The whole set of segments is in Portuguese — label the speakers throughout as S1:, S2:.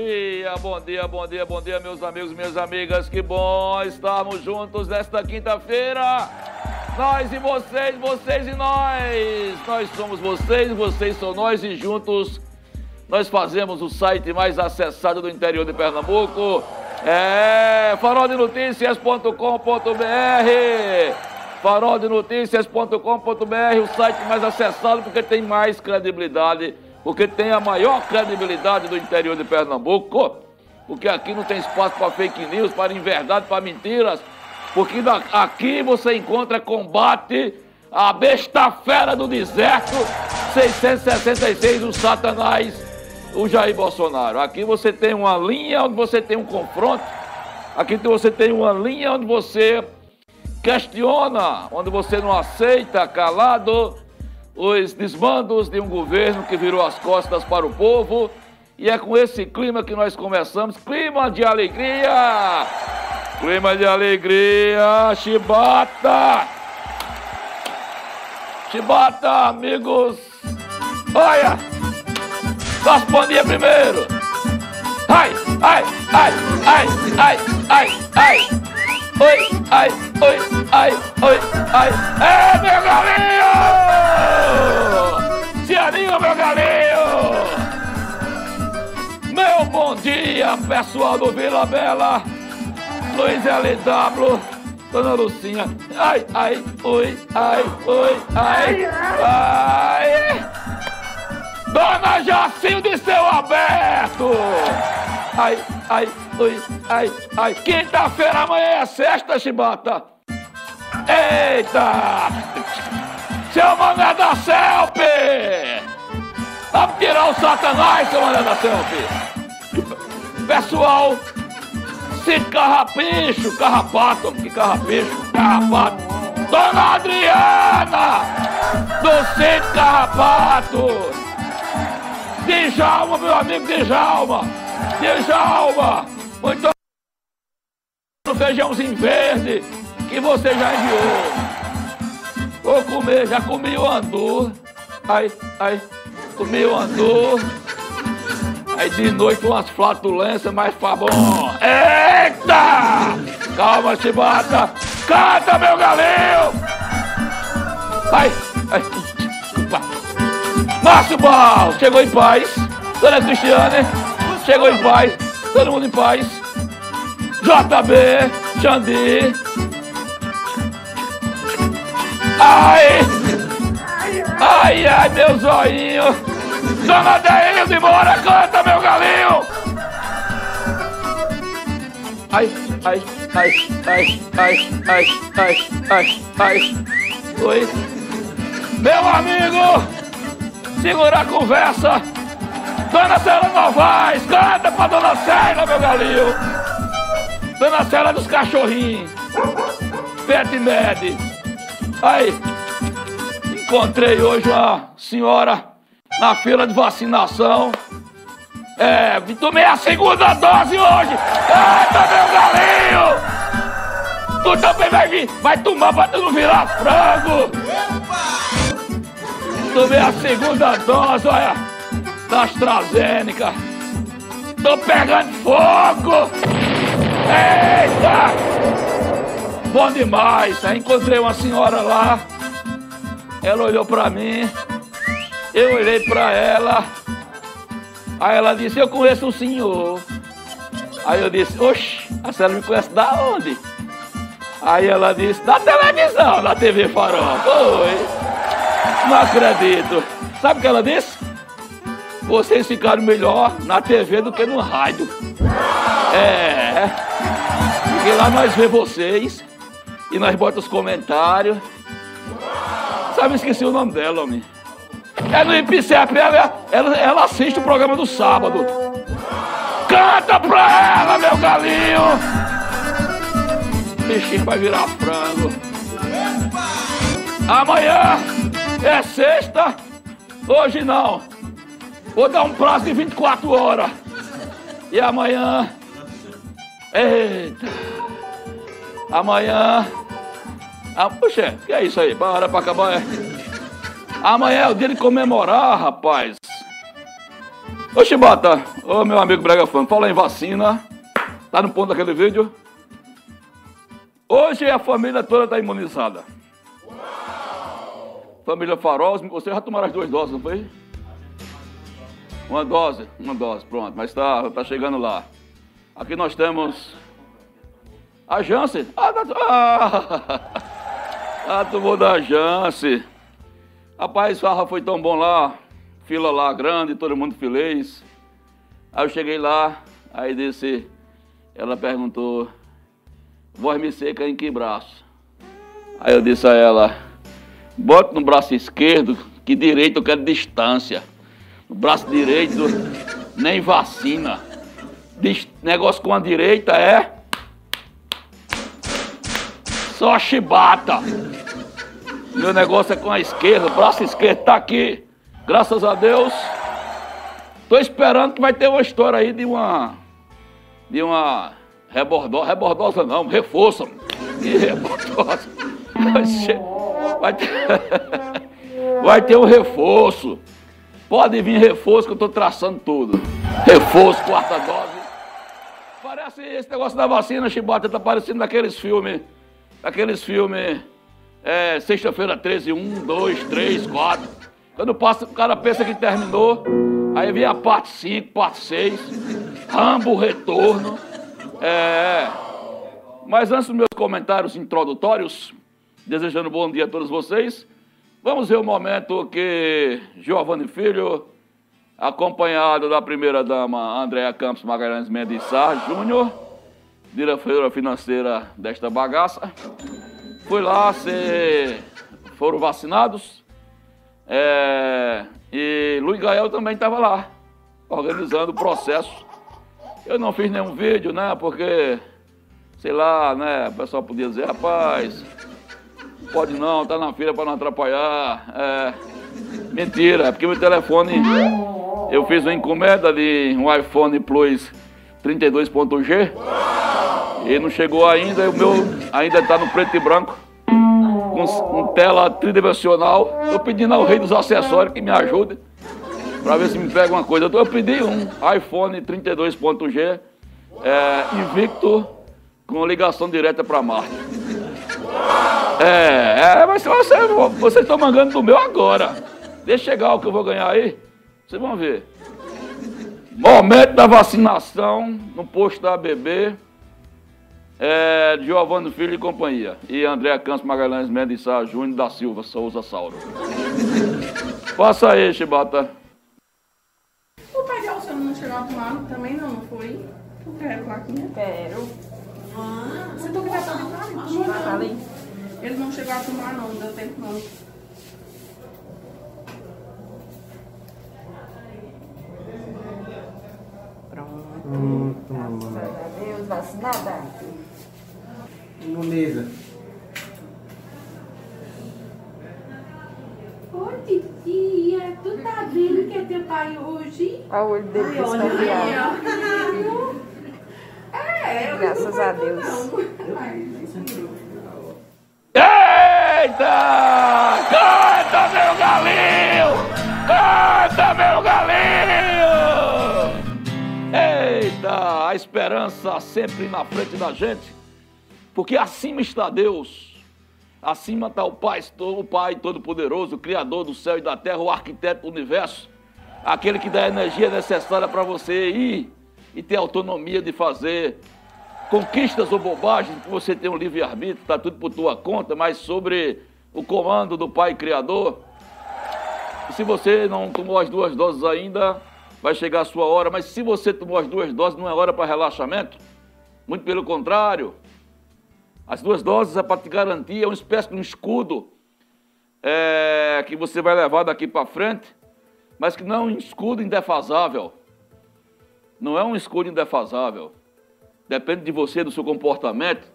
S1: Dia, bom dia, bom dia, bom dia, meus amigos, minhas amigas. Que bom estarmos juntos nesta quinta-feira. Nós e vocês, vocês e nós. Nós somos vocês, vocês são nós e juntos nós fazemos o site mais acessado do interior de Pernambuco. É faroldenoticias.com.br faroldenoticias.com.br, o site mais acessado porque tem mais credibilidade porque tem a maior credibilidade do interior de Pernambuco, porque aqui não tem espaço para fake news, para inverdade, para mentiras, porque aqui você encontra combate à besta fera do deserto, 666 do Satanás, o Jair Bolsonaro. Aqui você tem uma linha onde você tem um confronto, aqui você tem uma linha onde você questiona, onde você não aceita calado os desmandos de um governo que virou as costas para o povo. E é com esse clima que nós começamos clima de alegria! Clima de alegria, Chibata! Chibata, amigos! Olha! Rasponia primeiro! Ai, ai, ai, ai, ai, ai, ai! Oi, ai, oi, ai, oi, ai! É, meu galinho! Cianinho, meu galinho! Meu bom dia, pessoal do Vila Bela, Luiz LW, Dona Lucinha. Ai, ai, oi, ai, oi, ai, ai. Dona Jacinho de Céu Aberto! Ai, ai, oi, ai, ai. Quinta-feira, amanhã é sexta, chibata. Eita! Seu mané da selfie! Vamos tirar o satanás, seu mané da selfie! Pessoal, se carrapicho, carrapato, que carrapicho, carrapato. Dona Adriana, do Centro Carrapato. Djalma, meu amigo Djalma. Djalma, muito feijãozinho verde que você já enviou. Vou comer, já comi o andu. Ai, ai, comi o andu. Aí de noite umas flatulências, mas tá bom. Eita! Calma, chibata. Canta, meu galinho! Ai, ai. Márcio Bal, chegou em paz. Dona Cristiane, chegou em paz. Todo mundo em paz. JB, Xandi, Ai! Ai, ai, meu zoinho! Dona Deilde, bora, canta, meu galinho! Ai, ai, ai, ai, ai, ai, ai, ai, ai. Oi. Meu amigo! Segura a conversa! Dona Célia Novaes, canta pra Dona Célia, meu galinho! Dona Célia dos cachorrinhos! Pet Med! Aí, encontrei hoje uma senhora na fila de vacinação. É, tomei a segunda dose hoje. Eita, meu galinho! Tu também vai vir, vai tomar pra tu não virar frango. Tomei a segunda dose, olha, da AstraZeneca. Tô pegando fogo! Eita! Bom demais. Aí encontrei uma senhora lá. Ela olhou pra mim. Eu olhei pra ela. Aí ela disse, eu conheço o senhor. Aí eu disse, oxe, a senhora me conhece da onde? Aí ela disse, da televisão, da TV Farol. Foi. Não acredito. Sabe o que ela disse? Vocês ficaram melhor na TV do que no rádio. É. Porque lá nós vemos vocês e nós botamos os comentários. Sabe, esqueci o nome dela, homem. É no IPCEP, ela, ela, ela assiste o programa do sábado. Canta pra ela, meu galinho! peixinho vai virar frango. Amanhã é sexta, hoje não. Vou dar um prazo de 24 horas. E amanhã. Eita! Amanhã. Ah, puxa, que é isso aí? Para pra acabar, é? Amanhã é o dia de comemorar, rapaz. Ô Chibata, ô meu amigo Brega Fã, fala em vacina. Tá no ponto daquele vídeo? Hoje a família toda está imunizada. Família Farol, você já tomaram as duas doses, não foi? Uma dose, uma dose, pronto, mas está tá chegando lá. Aqui nós temos a Janssen. Ah, tá, ah, ah tomou da Janssen. Rapaz, farra foi tão bom lá, fila lá grande, todo mundo feliz. Aí eu cheguei lá, aí disse, ela perguntou, voz me seca em que braço? Aí eu disse a ela, bota no braço esquerdo, que direito eu quero distância. O braço direito, nem vacina. Negócio com a direita é. Só chibata. Meu negócio é com a esquerda, o braço esquerdo tá aqui. Graças a Deus. Tô esperando que vai ter uma história aí de uma. De uma. Rebordosa. Rebordosa não, reforço. Que rebordosa. Vai ter, vai ter um reforço. Pode vir reforço que eu estou traçando tudo. Reforço, quarta dose. Parece esse negócio da vacina, Chibata, está parecendo daqueles filmes. Daqueles filmes. É, Sexta-feira 13, 1, 2, 3, 4. Quando passa, o cara pensa que terminou. Aí vem a parte 5, parte 6. Rambo, retorno. É. Mas antes dos meus comentários introdutórios, desejando bom dia a todos vocês. Vamos ver o momento que Giovanni Filho, acompanhado da primeira-dama Andréa Campos Magalhães Mendes Sá Júnior, diretora financeira desta bagaça, foi lá, ser, foram vacinados, é, e Luiz Gael também estava lá, organizando o processo. Eu não fiz nenhum vídeo, né, porque, sei lá, né, o pessoal podia dizer, rapaz Pode não, tá na fila para não atrapalhar. É, mentira, é porque meu telefone, eu fiz uma encomenda de um iPhone Plus 32.G e não chegou ainda, o meu ainda está no preto e branco, com, tela tridimensional. Estou pedindo ao rei dos acessórios que me ajude para ver se me pega uma coisa. Eu pedi um iPhone 32.G é, Invicto com ligação direta para Marte. É, é mas você, vocês estão mangando do meu agora. Deixa chegar o que eu vou ganhar aí. Vocês vão ver. Momento da vacinação no posto da ABB. É, Giovanni Filho e companhia. E André Campos Magalhães Mendes Sá Júnior da Silva Souza Sauro. Passa aí, Chibata.
S2: O pai de Alciano não chegou a tomar também não, não foi? Tu quer plaquinha?
S3: Quero.
S2: Ah, você tá querendo saber?
S3: Falei.
S2: Ele não chegou a tomar não, não deu tempo não.
S3: Pronto. Graças a Deus, vacinada.
S4: Imuniza.
S2: Ô titia, tu tá vendo que é teu pai hoje?
S3: Olha o olho dele desconfiado.
S2: É, eu
S3: Graças a Deus.
S2: não.
S1: Eita! Canta, meu galinho! Canta, meu galinho! Eita! A esperança sempre na frente da gente, porque acima está Deus. Acima está o Pai, o Pai Todo-Poderoso, o Criador do céu e da terra, o arquiteto do universo, aquele que dá a energia necessária para você ir e ter autonomia de fazer conquistas ou bobagens, que você tem um livre-arbítrio, está tudo por tua conta, mas sobre o comando do Pai Criador. Se você não tomou as duas doses ainda, vai chegar a sua hora, mas se você tomou as duas doses, não é hora para relaxamento. Muito pelo contrário. As duas doses é para te garantir, é uma espécie de um escudo é, que você vai levar daqui para frente, mas que não é um escudo indefasável. Não é um escudo indefasável. Depende de você, do seu comportamento,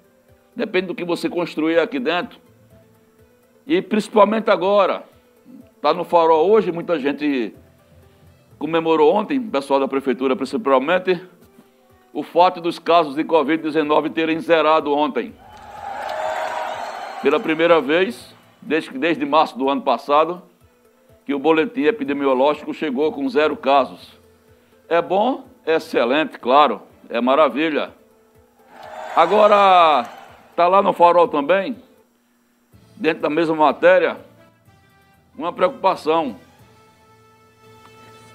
S1: Depende do que você construir aqui dentro. E principalmente agora. Está no farol hoje, muita gente comemorou ontem, o pessoal da prefeitura principalmente, o fato dos casos de Covid-19 terem zerado ontem. Pela primeira vez, desde, desde março do ano passado, que o boletim epidemiológico chegou com zero casos. É bom, é excelente, claro, é maravilha. Agora, está lá no farol também, dentro da mesma matéria, uma preocupação.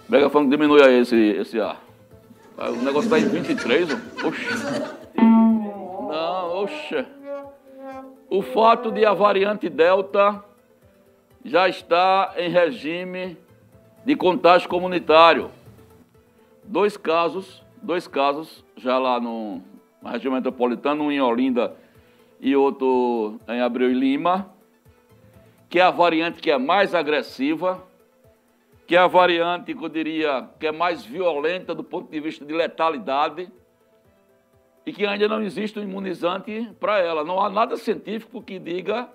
S1: O megafone diminui aí esse, esse ar. O negócio está em 23, oxe. Não, oxe. O fato de a variante Delta já está em regime de contágio comunitário. Dois casos, dois casos já lá no, na região metropolitana, um em Olinda e outro em Abreu e Lima, que é a variante que é mais agressiva, que é a variante que eu diria que é mais violenta do ponto de vista de letalidade e que ainda não existe um imunizante para ela. Não há nada científico que diga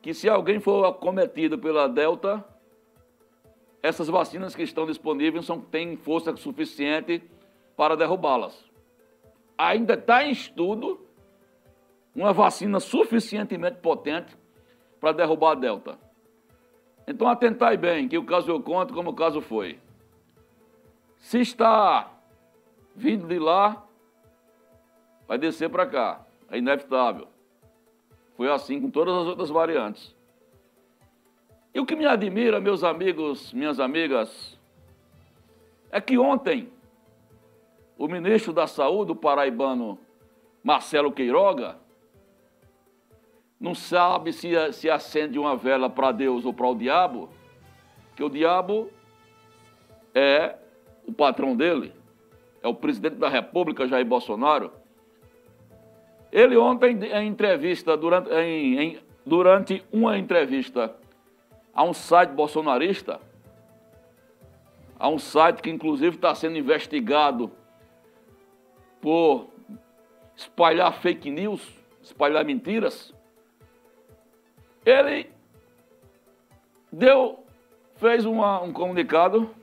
S1: que se alguém for acometido pela Delta, essas vacinas que estão disponíveis são, têm força suficiente para derrubá-las. Ainda está em estudo uma vacina suficientemente potente para derrubar a Delta. Então atentai bem, que o caso eu conto como o caso foi. Se está vindo de lá, vai descer para cá. É inevitável. Foi assim com todas as outras variantes. E o que me admira, meus amigos, minhas amigas, é que ontem o ministro da Saúde, o paraibano Marcelo Queiroga, não sabe se, se acende uma vela para Deus ou para o diabo, que o diabo é o patrão dele, é o presidente da República, Jair Bolsonaro. Ele ontem, em entrevista, durante, em, em, durante uma entrevista a um site bolsonarista, a um site que inclusive está sendo investigado por espalhar fake news, espalhar mentiras, ele deu, fez uma, um comunicado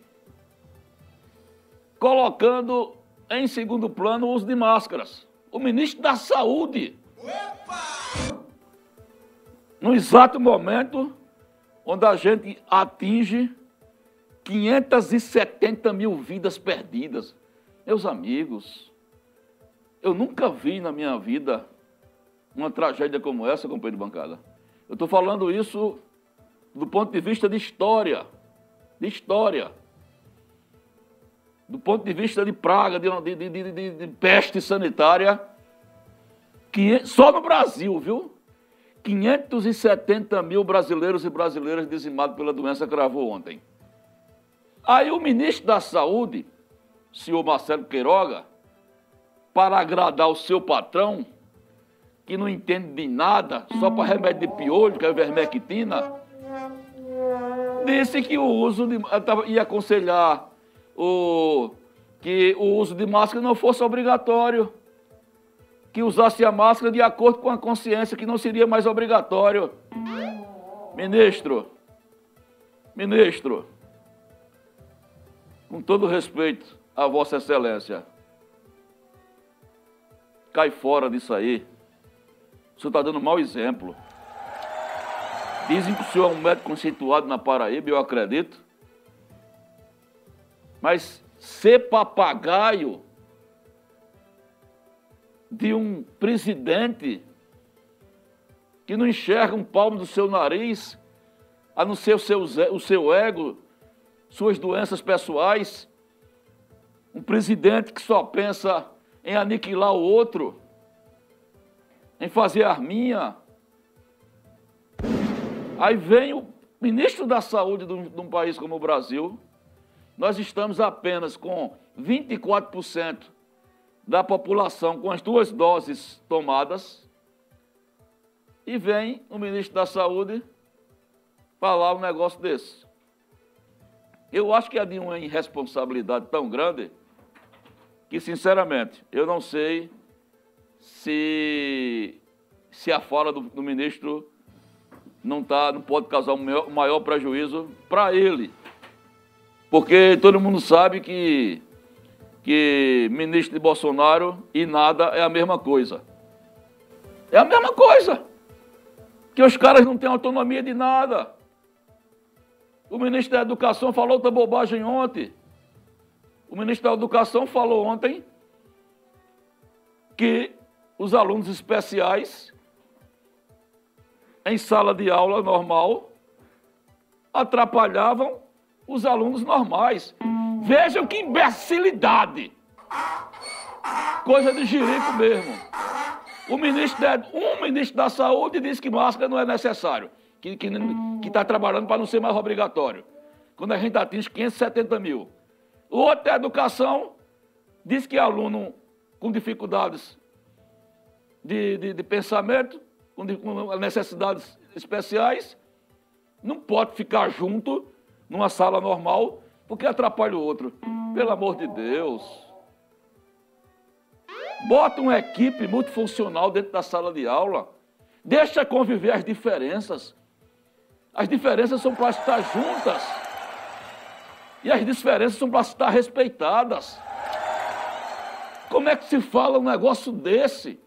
S1: colocando em segundo plano o uso de máscaras o ministro da Saúde. Opa! No exato momento onde a gente atinge 570 mil vidas perdidas. Meus amigos, eu nunca vi na minha vida uma tragédia como essa, companheiro de bancada. Eu estou falando isso do ponto de vista de história. De história do ponto de vista de praga, de, de, de, de peste sanitária, que, só no Brasil, viu? 570 mil brasileiros e brasileiras dizimados pela doença cravou ontem. Aí o ministro da Saúde, senhor Marcelo Queiroga, para agradar o seu patrão, que não entende de nada, só para remédio de piolho, que é vermectina, disse que o uso de. ia aconselhar o, que o uso de máscara não fosse obrigatório, que usasse a máscara de acordo com a consciência, que não seria mais obrigatório. Ministro, ministro, com todo respeito a Vossa Excelência, cai fora disso aí. O senhor está dando mau exemplo. Dizem que o senhor é um médico conceituado na Paraíba, eu acredito. Mas ser papagaio de um presidente que não enxerga um palmo do seu nariz, a não ser o seu, o seu ego, suas doenças pessoais, um presidente que só pensa em aniquilar o outro, em fazer arminha. Aí vem o ministro da Saúde de um, de um país como o Brasil, nós estamos apenas com 24% da população com as duas doses tomadas. E vem o ministro da Saúde falar um negócio desse. Eu acho que é de uma irresponsabilidade tão grande que, sinceramente, eu não sei se, se a fala do, do ministro não, tá, não pode causar um maior, maior prejuízo para ele. Porque todo mundo sabe que, que ministro de Bolsonaro e nada é a mesma coisa. É a mesma coisa. Que os caras não têm autonomia de nada. O ministro da Educação falou outra bobagem ontem. O ministro da Educação falou ontem que os alunos especiais em sala de aula normal atrapalhavam os alunos normais. Vejam que imbecilidade! Coisa de jirico mesmo. O ministro da, um ministro da Saúde disse que máscara não é necessário, que está tá trabalhando para não ser mais obrigatório. Quando a gente atinge 570 mil. O outro da Educação diz que aluno com dificuldades de, de, de pensamento, com, com necessidades especiais, não pode ficar junto numa sala normal porque atrapalha o outro. Pelo amor de Deus. Bota uma equipe multifuncional dentro da sala de aula. Deixa conviver as diferenças. As diferenças são para estar juntas. E as diferenças são para estar respeitadas. Como é que se fala um negócio desse?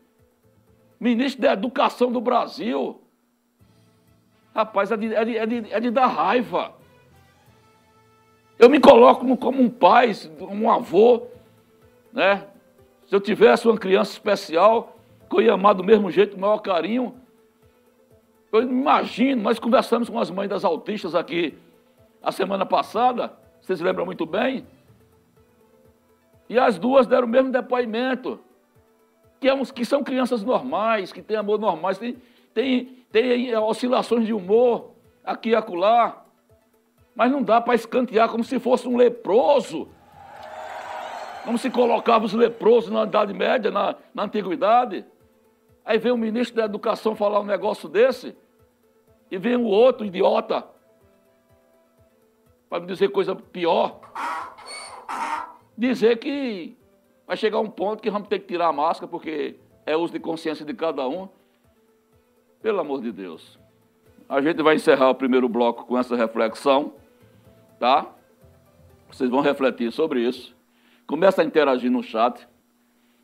S1: Ministro da Educação do Brasil. Rapaz, é de, é de, é de, é de dar raiva. Eu me coloco como um pai, um avô, né? Se eu tivesse uma criança especial, que eu ia amar do mesmo jeito, com o maior carinho, eu imagino, nós conversamos com as mães das autistas aqui a semana passada, vocês lembram muito bem, e as duas deram o mesmo depoimento, que, é, que são crianças normais, que têm amor normais, tem, tem, tem oscilações de humor aqui e acolá, mas não dá para escantear como se fosse um leproso. Como se colocava os leprosos na Idade Média, na, na Antiguidade. Aí vem o ministro da Educação falar um negócio desse, e vem o outro idiota, para me dizer coisa pior, dizer que vai chegar um ponto que vamos ter que tirar a máscara, porque é uso de consciência de cada um. Pelo amor de Deus. A gente vai encerrar o primeiro bloco com essa reflexão, tá? Vocês vão refletir sobre isso. Começa a interagir no chat.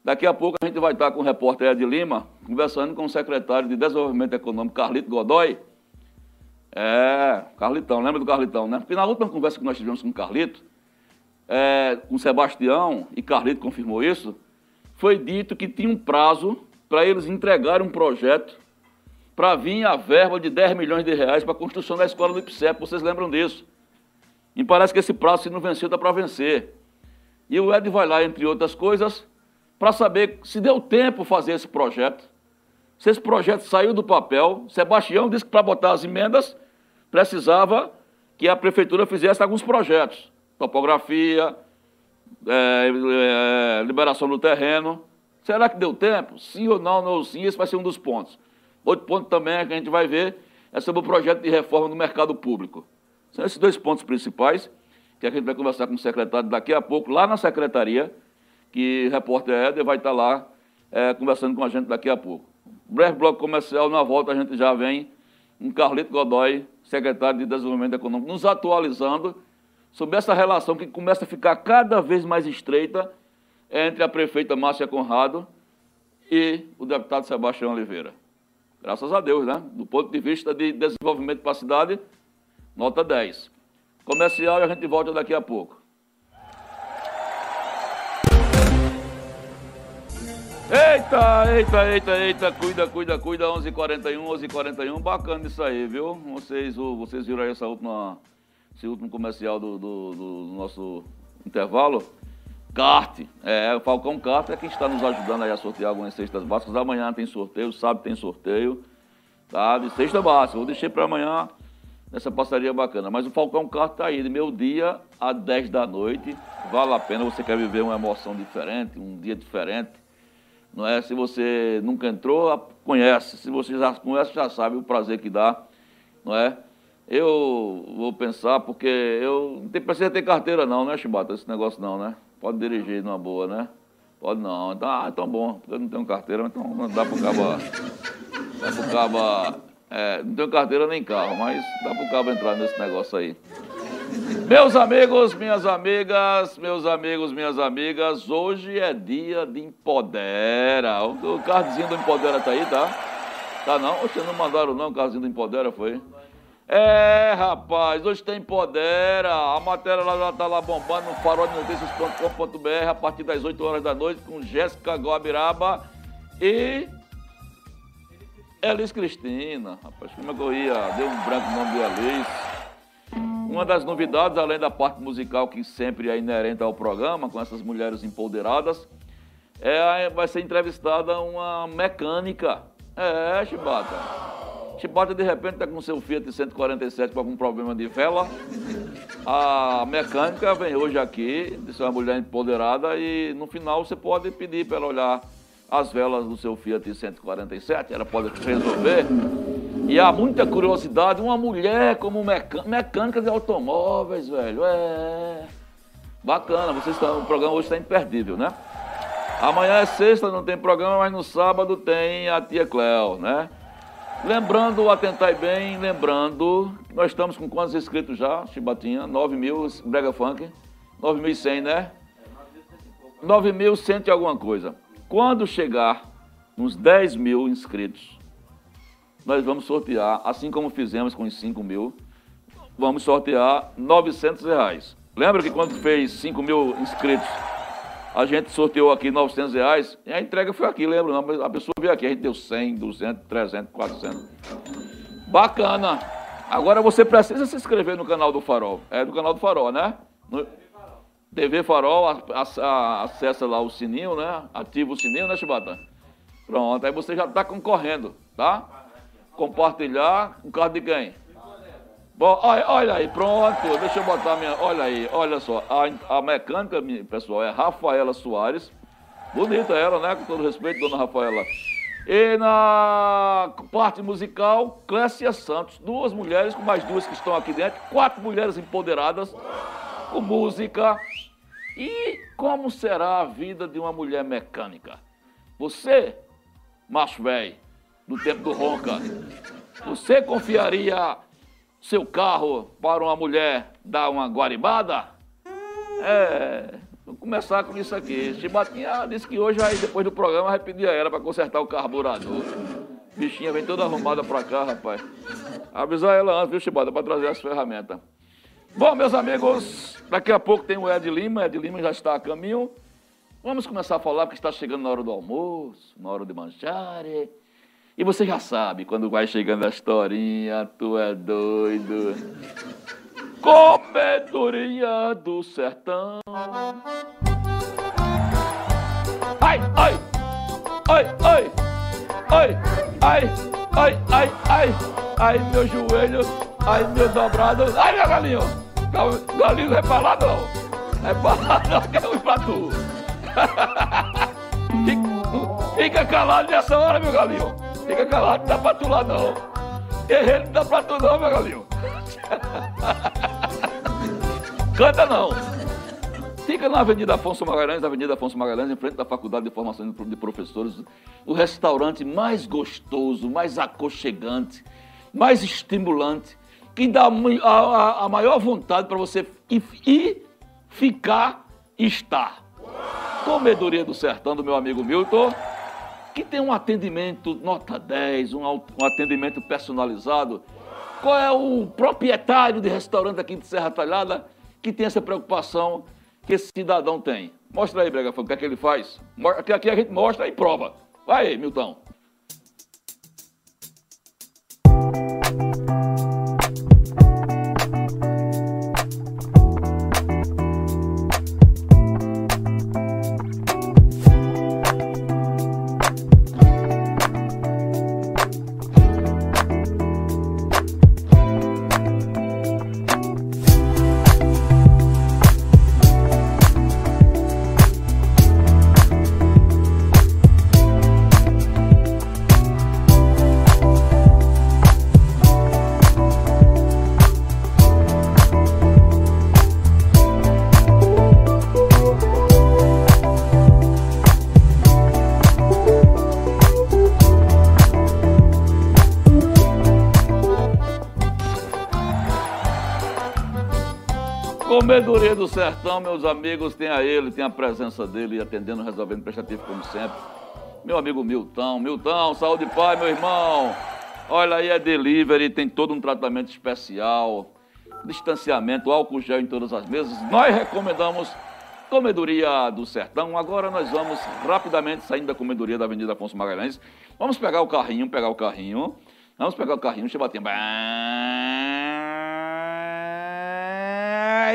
S1: Daqui a pouco a gente vai estar com o repórter Ed Lima, conversando com o secretário de Desenvolvimento Econômico, Carlito Godoy. É, Carlitão, lembra do Carlitão, né? Porque na última conversa que nós tivemos com o Carlito, é, com o Sebastião, e Carlito confirmou isso, foi dito que tinha um prazo para eles entregarem um projeto para vir a verba de 10 milhões de reais para a construção da escola do IPSEP. Vocês lembram disso? E parece que esse prazo, se não venceu, está para vencer. E o Ed vai lá, entre outras coisas, para saber se deu tempo fazer esse projeto. Se esse projeto saiu do papel, Sebastião disse que para botar as emendas precisava que a prefeitura fizesse alguns projetos. Topografia, é, é, liberação do terreno. Será que deu tempo? Sim ou não? Não, sim, esse vai ser um dos pontos. Outro ponto também que a gente vai ver é sobre o projeto de reforma do mercado público. São esses dois pontos principais que a gente vai conversar com o secretário daqui a pouco, lá na secretaria, que o repórter Éder vai estar lá é, conversando com a gente daqui a pouco. Breve bloco comercial, na volta a gente já vem com Carlito Godoy, secretário de Desenvolvimento Econômico, nos atualizando sobre essa relação que começa a ficar cada vez mais estreita entre a prefeita Márcia Conrado e o deputado Sebastião Oliveira. Graças a Deus, né? Do ponto de vista de desenvolvimento para a cidade, nota 10. Comercial e a gente volta daqui a pouco. Eita, eita, eita, eita, cuida, cuida, cuida, 11h41, 11h41, bacana isso aí, viu? Vocês, vocês viram aí essa última, esse último comercial do, do, do nosso intervalo? Kart, é, o Falcão Kart é quem está nos ajudando aí a sortear algumas cestas básicas. Amanhã tem sorteio, sábado tem sorteio? De cesta básica, vou deixar para amanhã nessa passaria bacana. Mas o Falcão Carro está aí, de meu dia a 10 da noite. Vale a pena, você quer viver uma emoção diferente, um dia diferente. Não é? Se você nunca entrou, conhece. Se você já conhece, já sabe o prazer que dá. Não é? Eu vou pensar, porque eu não precisa ter carteira não, né, Chibata? Esse negócio não, né? Pode dirigir numa boa, né? Pode não. Então, ah, então bom. Eu não tenho carteira, então dá pro cabo. Dá pro cabo. É, não tenho carteira nem carro, mas dá pro cabo entrar nesse negócio aí. Meus amigos, minhas amigas, meus amigos, minhas amigas, hoje é dia de Empodera. O, cardzinho do Empodera tá aí, tá? Tá não? Vocês não mandaram não, o cardzinho do Empodera foi? É, rapaz, hoje tem Empodera. A matéria lá já tá lá bombando no faroldenoticias.com.br a partir das 8 horas da noite com Jéssica Guabiraba e Elis Cristina. Rapaz, como é que eu ia? Deu um branco no nome de Elis. Uma das novidades, além da parte musical que sempre é inerente ao programa, com essas mulheres empoderadas, é, vai ser entrevistada uma mecânica. É, Chibata. Chibata de repente está com seu Fiat 147 com algum problema de vela. A mecânica vem hoje aqui, disse uma mulher empoderada, e no final você pode pedir para ela olhar as velas do seu Fiat 147, ela pode resolver. E há muita curiosidade, uma mulher como mecânica de automóveis, velho, é bacana. Vocês estão, o programa hoje está imperdível, né? Amanhã é sexta, não tem programa, mas no sábado tem a tia Cléo, né? Lembrando, atentai bem, lembrando, nós estamos com quantos inscritos já, Chibatinha? 9 mil, Brega Funk, 9.100, né? 9.100 e alguma coisa. Quando chegar uns 10 mil inscritos, nós vamos sortear, assim como fizemos com os 5 mil, vamos sortear 900 reais. Lembra que quando fez 5 mil inscritos, a gente sorteou aqui 900 reais e a entrega foi aqui, lembra? Não? A pessoa veio aqui, a gente deu 100, 200, 300, 400. Bacana. Agora você precisa se inscrever no canal do Farol. É do canal do Farol, né? No... TV Farol, acessa lá o sininho, né? Ativa o sininho, né, Chibata? Pronto, aí você já está concorrendo, tá? Compartilhar com carro de quem? Bom, olha, olha, aí, pronto, deixa eu botar minha. Olha aí, olha só. A, a mecânica, pessoal, é Rafaela Soares. Bonita ela, né? Com todo respeito, dona Rafaela. E na parte musical, Clécia Santos. Duas mulheres, com mais duas que estão aqui dentro. Quatro mulheres empoderadas, com música, e como será a vida de uma mulher mecânica? Você, macho velho, do tempo do ronca, você confiaria seu carro para uma mulher dar uma guaribada? É, vamos começar com isso aqui. Chibatinha disse que hoje, aí, depois do programa, vai pedir a ela para consertar o carburador. Bichinha vem toda arrumada para cá, rapaz. Avisar ela antes, viu, Chibata, para trazer as ferramentas. Bom, meus amigos, daqui a pouco tem o Ed Lima. Ed Lima já está a caminho. Vamos começar a falar porque está chegando na hora do almoço, na hora de manjar. E você já sabe, quando vai chegando a historinha, tu é doido. Comedoria do sertão. Ai, ai, ai, ai, ai, ai, ai, ai, ai, ai, meu joelho, ai, meu dobrado, ai, meu galinho. Galinho não é pra lá não. É pra lá não, que é pra tu. Fica calado nessa hora, meu galinho. Fica calado, não dá pra tu lá não. Guerreiro não dá pra tu não, meu galinho. Canta não. Fica na Avenida Afonso Magalhães, Avenida Afonso Magalhães, em frente da Faculdade de Formação de Professores, o restaurante mais gostoso, mais aconchegante, mais estimulante que dá a, a, a maior vontade para você ir, ir, ficar estar. Comedoria do Sertão, do meu amigo Milton, que tem um atendimento nota 10, um, atendimento personalizado. Qual é o proprietário de restaurante aqui de Serra Talhada que tem essa preocupação que esse cidadão tem? Mostra aí, Brega, o que é que ele faz. Aqui, aqui a gente mostra e prova. Vai aí, Milton. Comedoria do Sertão, meus amigos, tem a ele, tem a presença dele, atendendo, resolvendo prestativo como sempre. Meu amigo Milton, Milton, saúde paz, meu irmão. Olha aí, é delivery, tem todo um tratamento especial, distanciamento, álcool gel em todas as mesas. Nós recomendamos Comedoria do Sertão. Agora nós vamos rapidamente saindo da comedoria da Avenida Afonso Magalhães. Vamos pegar o carrinho, pegar o carrinho. Vamos pegar o carrinho, deixa eu bater.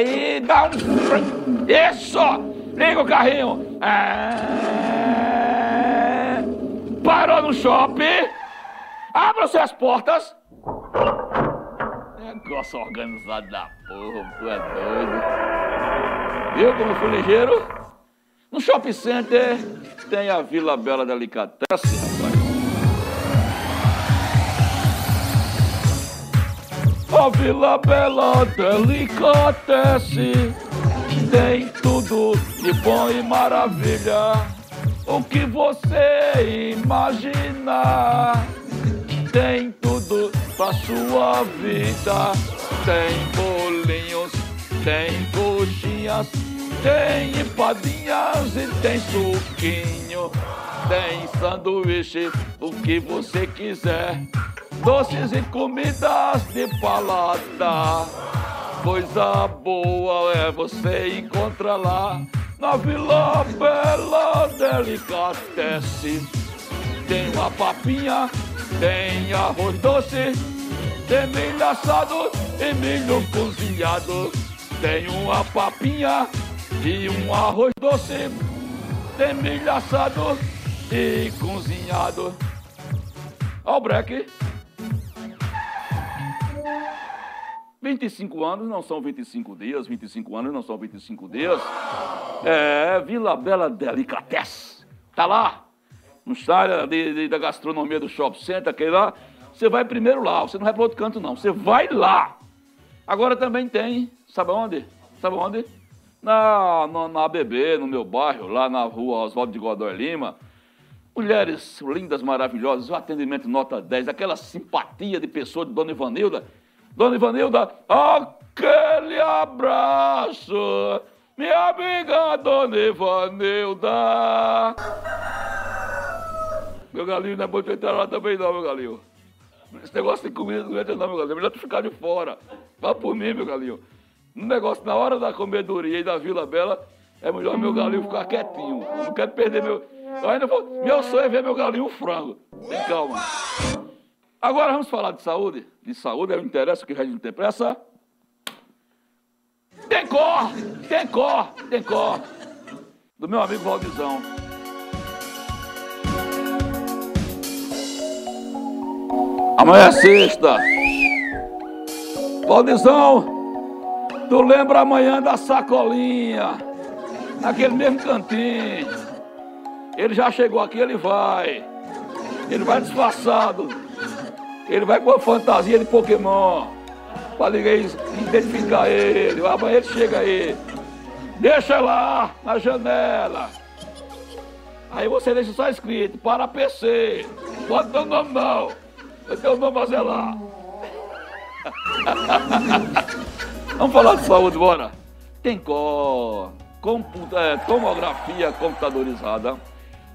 S1: E dá um. Isso! Liga o carrinho. Parou no shopping. Abra-se as portas. Negócio organizado da porra, tu é doido. Viu como fui ligeiro? No shopping center tem a Vila Bela Delicatessen, rapaz. A Vila Bela Delicatessen tem tudo de bom e maravilha. O que você imaginar tem tudo pra sua vida. Tem bolinhos, tem coxinhas, tem empadinhas e tem suquinho. Tem sanduíche, o que você quiser. Doces e comidas de paladar. Coisa boa é você encontra lá na Vila Bela Delicatessen. Tem uma papinha, tem arroz doce, tem milho assado e milho cozinhado. Tem uma papinha e um arroz doce, tem milho assado e cozinhado. Ó o breque. 25 anos não são 25 dias, 25 anos não são 25 dias. É, Vila Bela Delicatessen. Tá lá, no área de, de, da gastronomia do shopping center, aquele lá. Você vai primeiro lá, você não vai para outro canto não, você vai lá. Agora também tem, sabe onde? Sabe onde? Na, na, na ABB, no meu bairro, lá na rua Oswaldo de Godoy Lima. Mulheres lindas, maravilhosas, o atendimento nota 10, aquela simpatia de pessoa de Dona Ivanilda. Dona Ivanilda, aquele abraço, minha amiga Dona Ivanilda. Meu galinho não é bom de entrar lá também não, meu galinho. Esse negócio de comida não entra não, meu galinho. É melhor tu ficar de fora. Vá por mim, meu galinho. No negócio, na hora da comedoria e da Vila Bela, é melhor meu galinho ficar quietinho. Não quero perder meu... Eu ainda vou... Meu sonho é ver meu galinho frango. Tem calma. Agora vamos falar de saúde. De saúde é o interesse que a gente tem pressa. Tem cor, tem cor, tem cor. Do meu amigo Valdizão. Amanhã é sexta. Valdizão, tu lembra amanhã da sacolinha? Naquele mesmo cantinho. Ele já chegou aqui, ele vai. Ele vai disfarçado. Ele vai com a fantasia de Pokémon. Pra ninguém identificar ele. Amanhã ele chega aí. Deixa lá na janela. Aí você deixa só escrito, para PC. Bota teu nome não. Vai ter o nome a zelar. Vamos falar de saúde, bora. Tem cor, computa, é, tomografia computadorizada.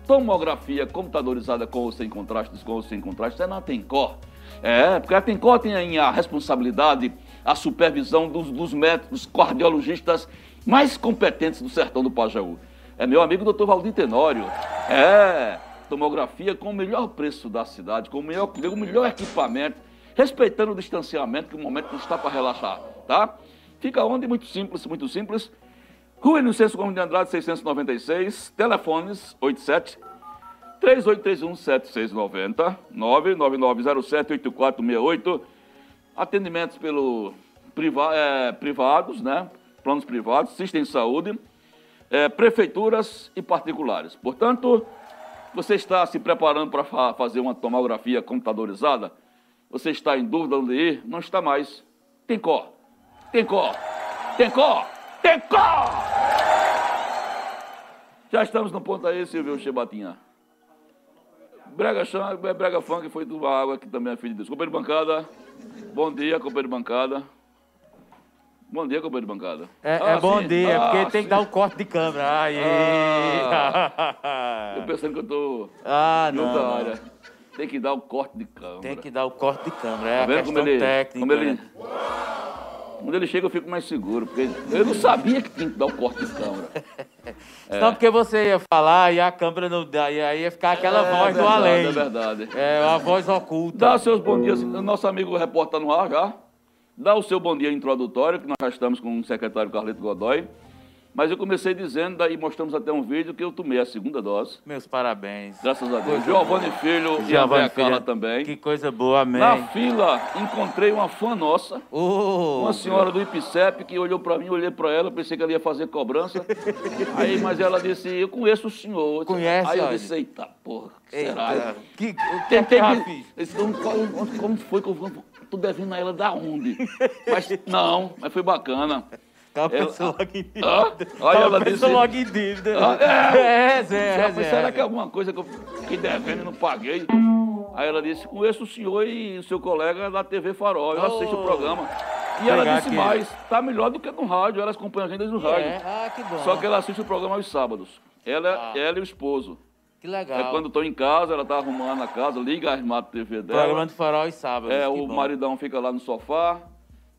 S1: Tomografia computadorizada com ou sem contrastes, com ou sem contrastes, é na Tencor. É, porque a Tencor tem a responsabilidade, a supervisão dos, dos médicos cardiologistas mais competentes do sertão do Pajaú. É meu amigo doutor Valdir Tenório. É, tomografia com o melhor preço da cidade, com o melhor, com o melhor equipamento, respeitando o distanciamento, que o momento não está para relaxar, tá? Fica onde? Muito simples, muito simples. Rua Inocêncio Gomes de Andrade, 696, telefones 87 3831 7690 99907 8468. Atendimentos pelo priva, é, privados, né? Planos privados, Sistem Saúde, é, prefeituras e particulares. Portanto, você está se preparando para fa fazer uma tomografia computadorizada? Você está em dúvida onde ir? Não está mais. Tem cor. Tem cor. Tem cor. Tem cor. Já estamos no ponto aí, Silvio Chebatinha. Brega, Brega Funk foi tua água, que também é filho de Deus. Companheiro de bancada, bom dia, companheiro de bancada. Bom dia, companheiro de bancada.
S4: É,
S1: Ah,
S4: é bom
S1: sim.
S4: dia,
S1: Ah,
S4: porque tem que
S1: sim.
S4: dar o corte de câmera. Aí.
S1: Eu pensando que eu tô
S4: ah,
S1: em
S4: não.
S1: outra área. Tem que dar o corte de câmera.
S4: Tem que dar o corte de câmera. É
S1: Tá
S4: a questão
S1: ele,
S4: técnica.
S1: como ele...
S4: né?
S1: Quando ele chega, eu fico mais seguro, porque eu não sabia que tinha que dar o corte de câmera. É.
S4: Só porque você ia falar e a câmera não dá, e aí ia ficar aquela
S1: É
S4: voz do
S1: verdade,
S4: além.
S1: É verdade.
S4: É, a voz oculta.
S1: Dá seus bons dias. Nosso amigo repórter tá no ar já. Dá o seu bom dia introdutório, que nós já estamos com o secretário Carlito Godoy. Mas eu comecei dizendo, daí mostramos até um vídeo que eu tomei a segunda dose.
S4: Meus parabéns.
S1: Graças a Deus. Giovanni Filho e a Andréa Carla também.
S4: Que coisa boa, amém.
S1: Na fila, encontrei uma fã nossa,
S4: Oh,
S1: uma senhora do IPCEP, que olhou para mim, olhei para ela, pensei que ela ia fazer cobrança. Aí, mas ela disse, eu conheço o senhor.
S4: Conhece,
S1: Aí eu disse, eita, porra, que
S4: Eita,
S1: será?
S4: que, é
S1: Tentei. que- como, como- como foi que eu tô devendo a ela da onde? Mas não, mas foi bacana.
S4: Pensando logo em dívida.
S1: Hã? Aí
S4: Tava
S1: ela
S4: pensando logo em dívida.
S1: Ah,
S4: é, é, Zé.
S1: será que é alguma coisa que eu fiquei devendo e não paguei? Aí ela disse, conheço o senhor e o seu colega da TV Farol, eu assisto o
S4: Oh.
S1: programa. E ela disse
S4: que-
S1: mais, tá melhor do que no rádio, elas acompanham a gente desde o rádio.
S4: É, ah, que bom.
S1: Só que ela assiste o programa aos sábados. Ela, ela e o esposo.
S4: Que legal.
S1: É quando estou em casa, ela tá arrumando a casa, liga a Smart TV dela.
S4: Programa do Farol e Sábado.
S1: É,
S4: que
S1: o
S4: bom.
S1: maridão fica lá no sofá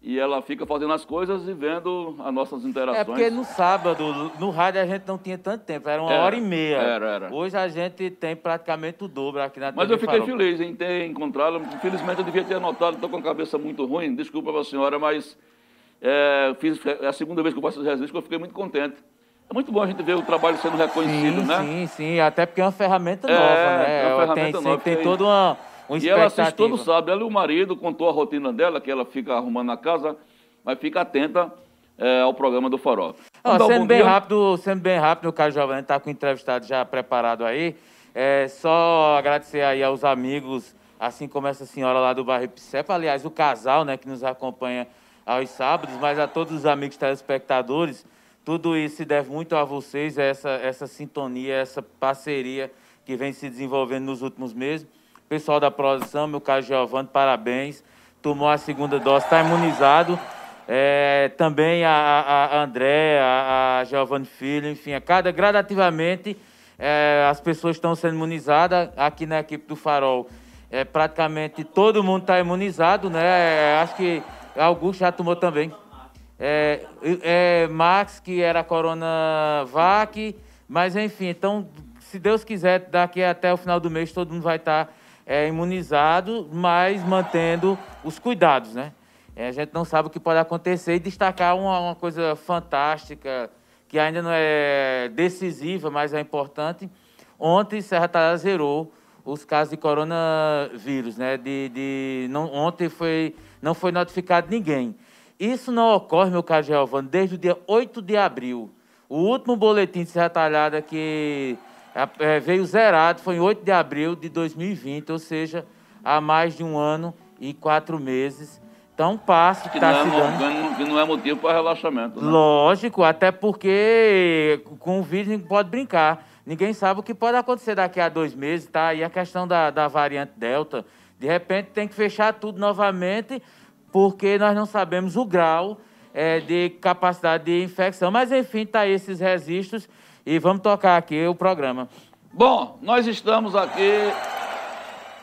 S1: e ela fica fazendo as coisas e vendo as nossas interações.
S4: É porque no sábado, no rádio, a gente não tinha tanto tempo, era uma
S1: Era,
S4: hora e meia.
S1: era, era.
S4: Hoje a gente tem praticamente o dobro aqui na
S1: Mas eu fiquei feliz em ter encontrado. Infelizmente eu devia ter anotado, estou com a cabeça muito ruim, desculpa para a senhora, mas é, fiz, é a segunda vez que eu faço registro que eu fiquei muito contente. É muito bom a gente ver o trabalho sendo reconhecido,
S4: Sim,
S1: né?
S4: sim, sim, até porque é uma ferramenta
S1: É,
S4: nova, né?
S1: é uma ferramenta
S4: tem,
S1: nova
S4: tem
S1: que-
S4: toda uma
S1: E ela assiste todo sábado. Ela e o marido contou a rotina dela, que ela fica arrumando a casa, mas fica atenta é, ao programa do Farol.
S4: Ó, sendo bem
S1: dia?
S4: rápido, sendo bem rápido, o caso Giovanni está com o entrevistado já preparado aí. É só agradecer aí aos amigos, assim como essa senhora lá do bairro Picepa, aliás, o casal, né, que nos acompanha aos sábados, mas a todos os amigos telespectadores, tudo isso se deve muito a vocês, essa, essa sintonia, essa parceria que vem se desenvolvendo nos últimos meses. Pessoal da produção, meu caro Giovanni, parabéns. Tomou a segunda dose, está imunizado. É, também a, a, André, a, a Giovanni Filho, enfim, a cada gradativamente é, as pessoas estão sendo imunizadas aqui na equipe do Farol. É, praticamente todo mundo está imunizado, né? É, acho que Augusto já tomou também. É, é, Max, que era Coronavac, mas enfim, então, se Deus quiser, daqui até o final do mês todo mundo vai estar é, imunizado, mas mantendo os cuidados, né? É, a gente não sabe o que pode acontecer e destacar uma, uma coisa fantástica, que ainda não é decisiva, mas é importante. Ontem, Serra Talhada zerou os casos de coronavírus, né? De, de, não, ontem foi, não foi notificado ninguém. Isso não ocorre, meu caro Giovanni, desde o dia 8 de abril. O último boletim de Serra Talhada que veio zerado foi em 8 de abril de 2020, ou seja, há mais de um ano e quatro meses. Então, um passo que
S1: Que não,
S4: está
S1: é,
S4: se dando.
S1: que não é motivo para relaxamento. Né?
S4: Lógico, até porque com o vírus ninguém pode brincar. Ninguém sabe o que pode acontecer daqui a dois meses, tá? E a questão da, da variante Delta, de repente tem que fechar tudo novamente, porque nós não sabemos o grau eh, de capacidade de infecção. Mas, enfim, tá esses registros e vamos tocar aqui o programa.
S1: Bom, nós estamos aqui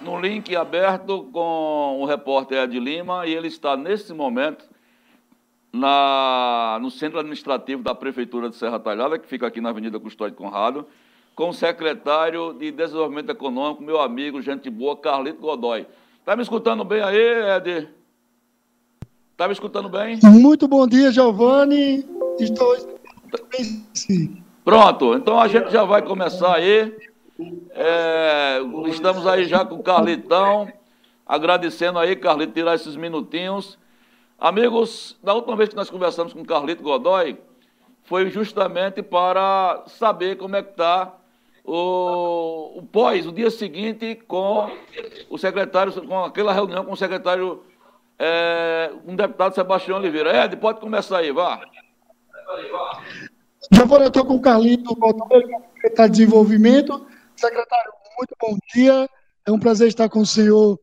S1: no link aberto com o repórter Ed Lima e ele está nesse momento na, no centro administrativo da Prefeitura de Serra Talhada, que fica aqui na Avenida Custódio Conrado, com o secretário de Desenvolvimento Econômico, meu amigo, gente boa, Carlito Godoy. Tá me escutando bem aí, Ed? Tá me escutando bem?
S5: Muito bom dia, Giovanni. Estou bem, sim.
S1: Pronto, então a gente já vai começar aí. É, estamos aí já com o Carlitão, agradecendo aí, Carlito, tirar esses minutinhos. Amigos, da última vez que nós conversamos com o Carlito Godoy, foi justamente para saber como é que está o, o pós, o dia seguinte, com o secretário, com aquela reunião com o secretário, é, um deputado Sebastião Oliveira. Ed, pode começar aí, vá.
S5: Giovanni, eu estou com o Carlito Godoy, secretário de Desenvolvimento. Secretário, muito bom dia. É um prazer estar com o senhor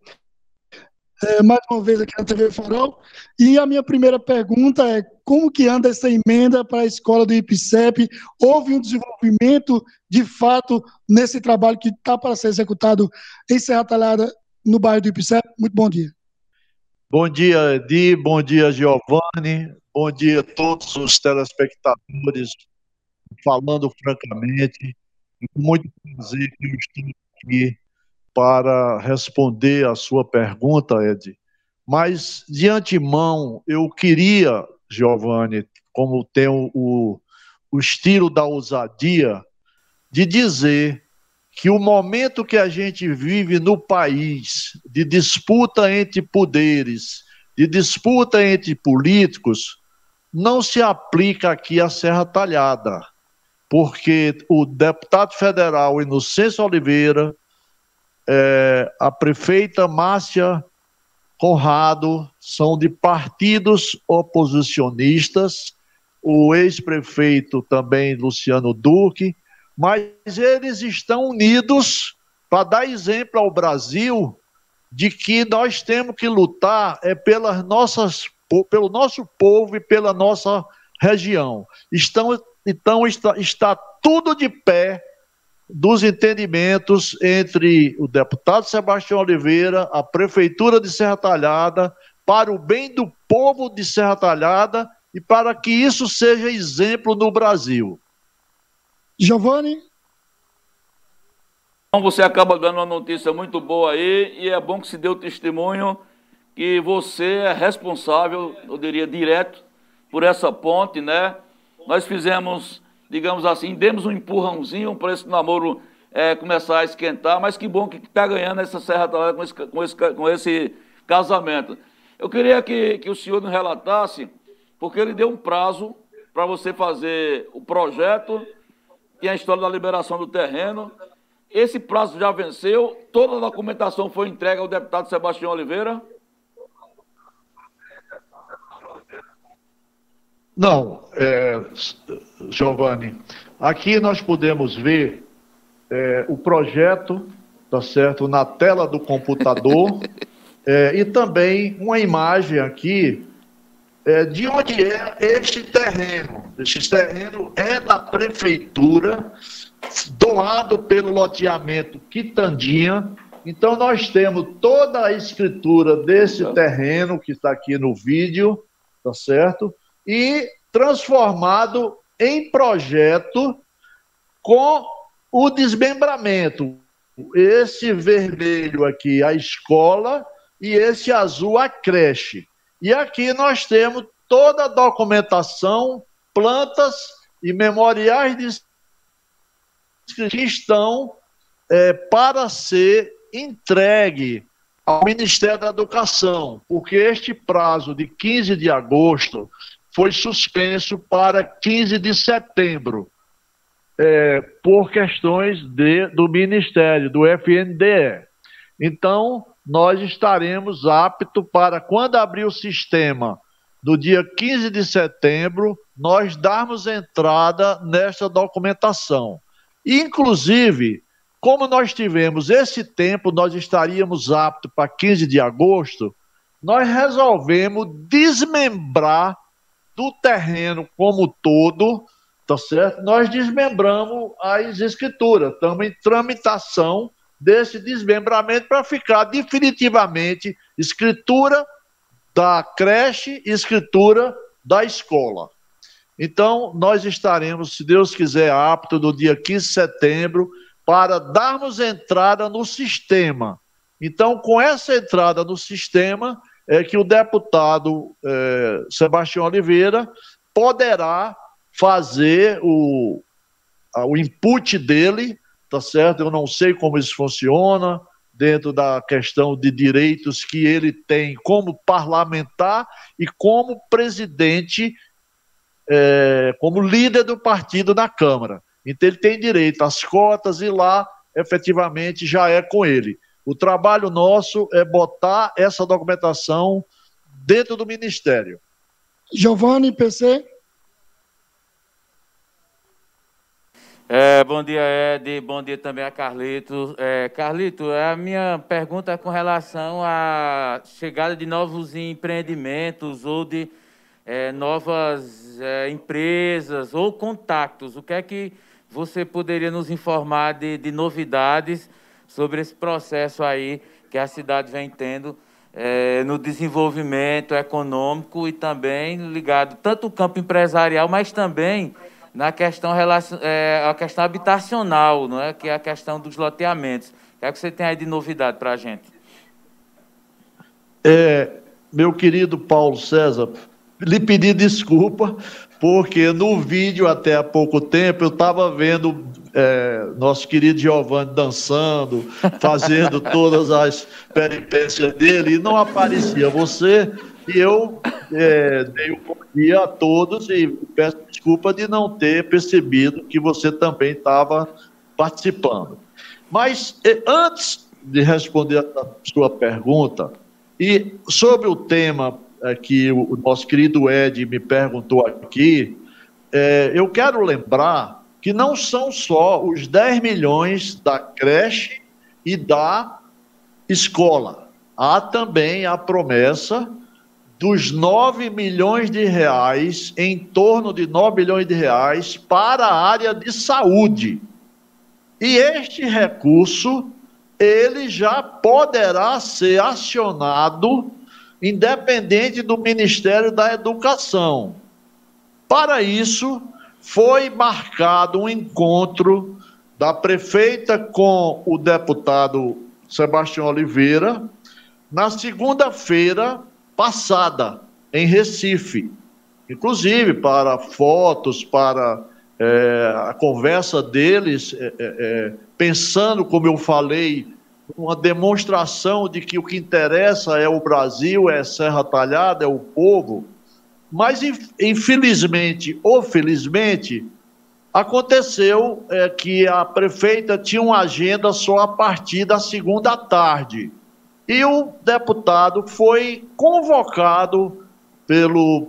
S5: é, mais uma vez aqui na TV Farol. E a minha primeira pergunta é como que anda essa emenda para a escola do IPCEP? Houve um desenvolvimento, de fato, nesse trabalho que está para ser executado em Serra Talhada, no bairro do IPCEP? Muito bom dia.
S6: Bom dia, Edi. Bom dia, Giovanni. Bom dia a todos os telespectadores. Falando francamente, muito prazer que eu estou aqui para responder a sua pergunta, Ed. Mas, de antemão, eu queria, Giovanni, como tem o, o estilo da ousadia, de dizer que o momento que a gente vive no país, de disputa entre poderes, de disputa entre políticos, não se aplica aqui à Serra Talhada, porque o deputado federal Inocêncio Oliveira, é, a prefeita Márcia Conrado são de partidos oposicionistas, o ex-prefeito também, Luciano Duque, mas eles estão unidos para dar exemplo ao Brasil de que nós temos que lutar é pelas nossas, pelo nosso povo e pela nossa região. Estão, então está, está tudo de pé dos entendimentos entre o deputado Sebastião Oliveira, a prefeitura de Serra Talhada, para o bem do povo de Serra Talhada e para que isso seja exemplo no Brasil.
S5: Giovanni?
S1: Então você acaba dando uma notícia muito boa aí e é bom que se dê o testemunho que você é responsável, eu diria direto, por essa ponte, né? Nós fizemos digamos assim, demos um empurrãozinho para esse namoro é, começar a esquentar, mas que bom que está ganhando essa Serra Talhada com esse, com, esse, com esse casamento. Eu queria que, que o senhor nos relatasse, porque ele deu um prazo para você fazer o projeto, tem a história da liberação do terreno. Esse prazo já venceu, toda a documentação foi entregue ao deputado Sebastião Oliveira.
S6: Não, é, Giovanni. Aqui nós podemos ver é, o projeto, tá certo, na tela do computador é, e também uma imagem aqui é, de onde é este terreno. Este terreno é da prefeitura, doado pelo loteamento Quitandinha. Então nós temos toda a escritura desse terreno que está aqui no vídeo, tá certo? E transformado em projeto com o desmembramento. Esse vermelho aqui, a escola, e esse azul, a creche. E aqui nós temos toda a documentação, plantas e memoriais de que estão é, para ser entregue ao Ministério da Educação, porque este prazo de 15 de agosto foi suspenso para 15 de setembro, é, por questões de, do Ministério, do FNDE. Então, nós estaremos aptos para, quando abrir o sistema, no dia 15 de setembro, nós darmos entrada nessa documentação. Inclusive, como nós tivemos esse tempo, nós estaríamos aptos para 15 de agosto, nós resolvemos desmembrar do terreno como todo, tá certo? Nós desmembramos as escrituras, estamos em tramitação desse desmembramento para ficar definitivamente escritura da creche escritura da escola. Então, nós estaremos, se Deus quiser, apto no dia 15 de setembro para darmos entrada no sistema. Então, com essa entrada no sistema, é que o deputado é, Sebastião Oliveira poderá fazer o, o input dele, tá certo? Eu não sei como isso funciona dentro da questão de direitos que ele tem como parlamentar e como presidente, é, como líder do partido na Câmara. Então ele tem direito às cotas e lá efetivamente já é com ele. O trabalho nosso é botar essa documentação dentro do Ministério.
S5: Giovanni, PC?
S4: É, bom dia, Ed. Bom dia também a Carlito. É, Carlito, a minha pergunta é com relação à chegada de novos empreendimentos ou de é, novas é, empresas ou contatos. O que é que você poderia nos informar de, de novidades sobre esse processo aí que a cidade vem tendo é, no desenvolvimento econômico e também ligado tanto ao campo empresarial, mas também na questão, é, a questão habitacional, não é? que é a questão dos loteamentos. O que é que você tem aí de novidade para a gente?
S6: É, meu querido Paulo César, lhe pedir desculpa, porque no vídeo até há pouco tempo eu estava vendo é, nosso querido Giovanni dançando, fazendo todas as peripécias dele, e não aparecia você, e eu é, dei um bom dia a todos e peço desculpa de não ter percebido que você também estava participando. Mas é, antes de responder a sua pergunta, e sobre o tema é, que o nosso querido Ed me perguntou aqui, é, eu quero lembrar que não são só os 10 milhões da creche e da escola. Há também a promessa dos 9 milhões de reais, em torno de 9 milhões de reais, para a área de saúde. E este recurso, ele já poderá ser acionado independente do Ministério da Educação. Para isso, foi marcado um encontro da prefeita com o deputado Sebastião Oliveira na segunda-feira passada, em Recife. Inclusive para fotos, para é, a conversa deles, é, é, é pensando, como eu falei, uma demonstração de que o que interessa é o Brasil, é Serra Talhada, é o povo. Mas, infelizmente ou felizmente, aconteceu é, que a prefeita tinha uma agenda só a partir da segunda tarde. E o deputado foi convocado pelo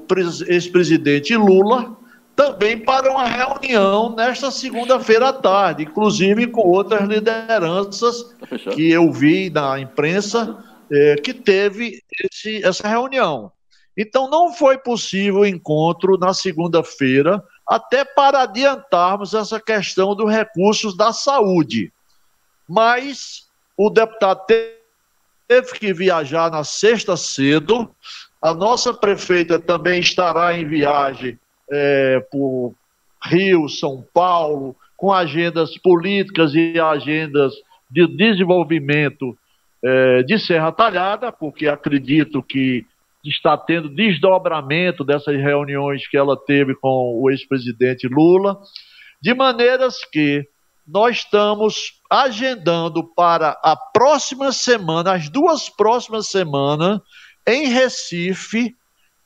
S6: ex-presidente Lula também para uma reunião nesta segunda-feira à tarde, inclusive com outras lideranças tá que eu vi na imprensa é, que teve esse, essa reunião. Então não foi possível o encontro na segunda-feira, até para adiantarmos essa questão dos recursos da saúde. Mas o deputado teve que viajar na sexta cedo. A nossa prefeita também estará em viagem é, por Rio, São Paulo, com agendas políticas e agendas de desenvolvimento é, de Serra Talhada, porque acredito que está tendo desdobramento dessas reuniões que ela teve com o ex-presidente Lula, de maneiras que nós estamos agendando para a próxima semana, as duas próximas semanas, em Recife,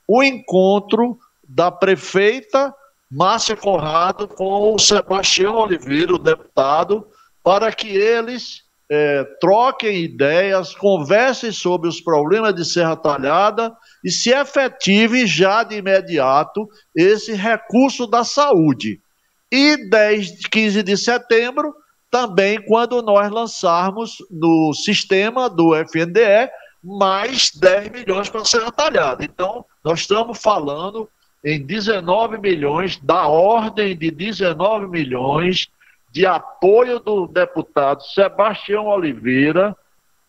S6: o encontro da prefeita Márcia Conrado com o Sebastião Oliveira, o deputado, para que eles é, troquem ideias, conversem sobre os problemas de Serra Talhada e se efetive já de imediato esse recurso da saúde. E 10, 15 de setembro, também quando nós lançarmos no sistema do FNDE mais 10 milhões para Serra Talhada. Então, nós estamos falando em 19 milhões, da ordem de 19 milhões de apoio do deputado Sebastião Oliveira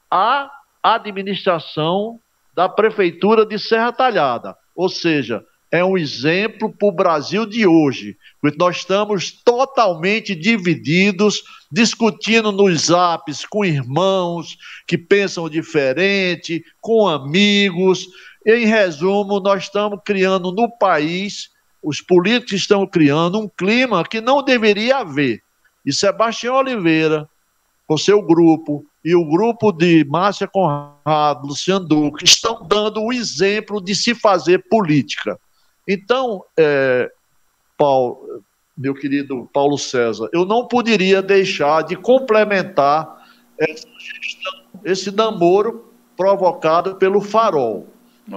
S6: à administração da Prefeitura de Serra Talhada. Ou seja, é um exemplo para o Brasil de hoje. Nós estamos totalmente divididos, discutindo nos apps com irmãos que pensam diferente, com amigos, em resumo, nós estamos criando no país, os políticos estão criando um clima que não deveria haver. E Sebastião Oliveira, com seu grupo, e o grupo de Márcia Conrado, Luciano Duque, estão dando o exemplo de se fazer política. Então, é, Paulo, meu querido Paulo César, eu não poderia deixar de complementar essa gestão, esse namoro provocado pelo farol.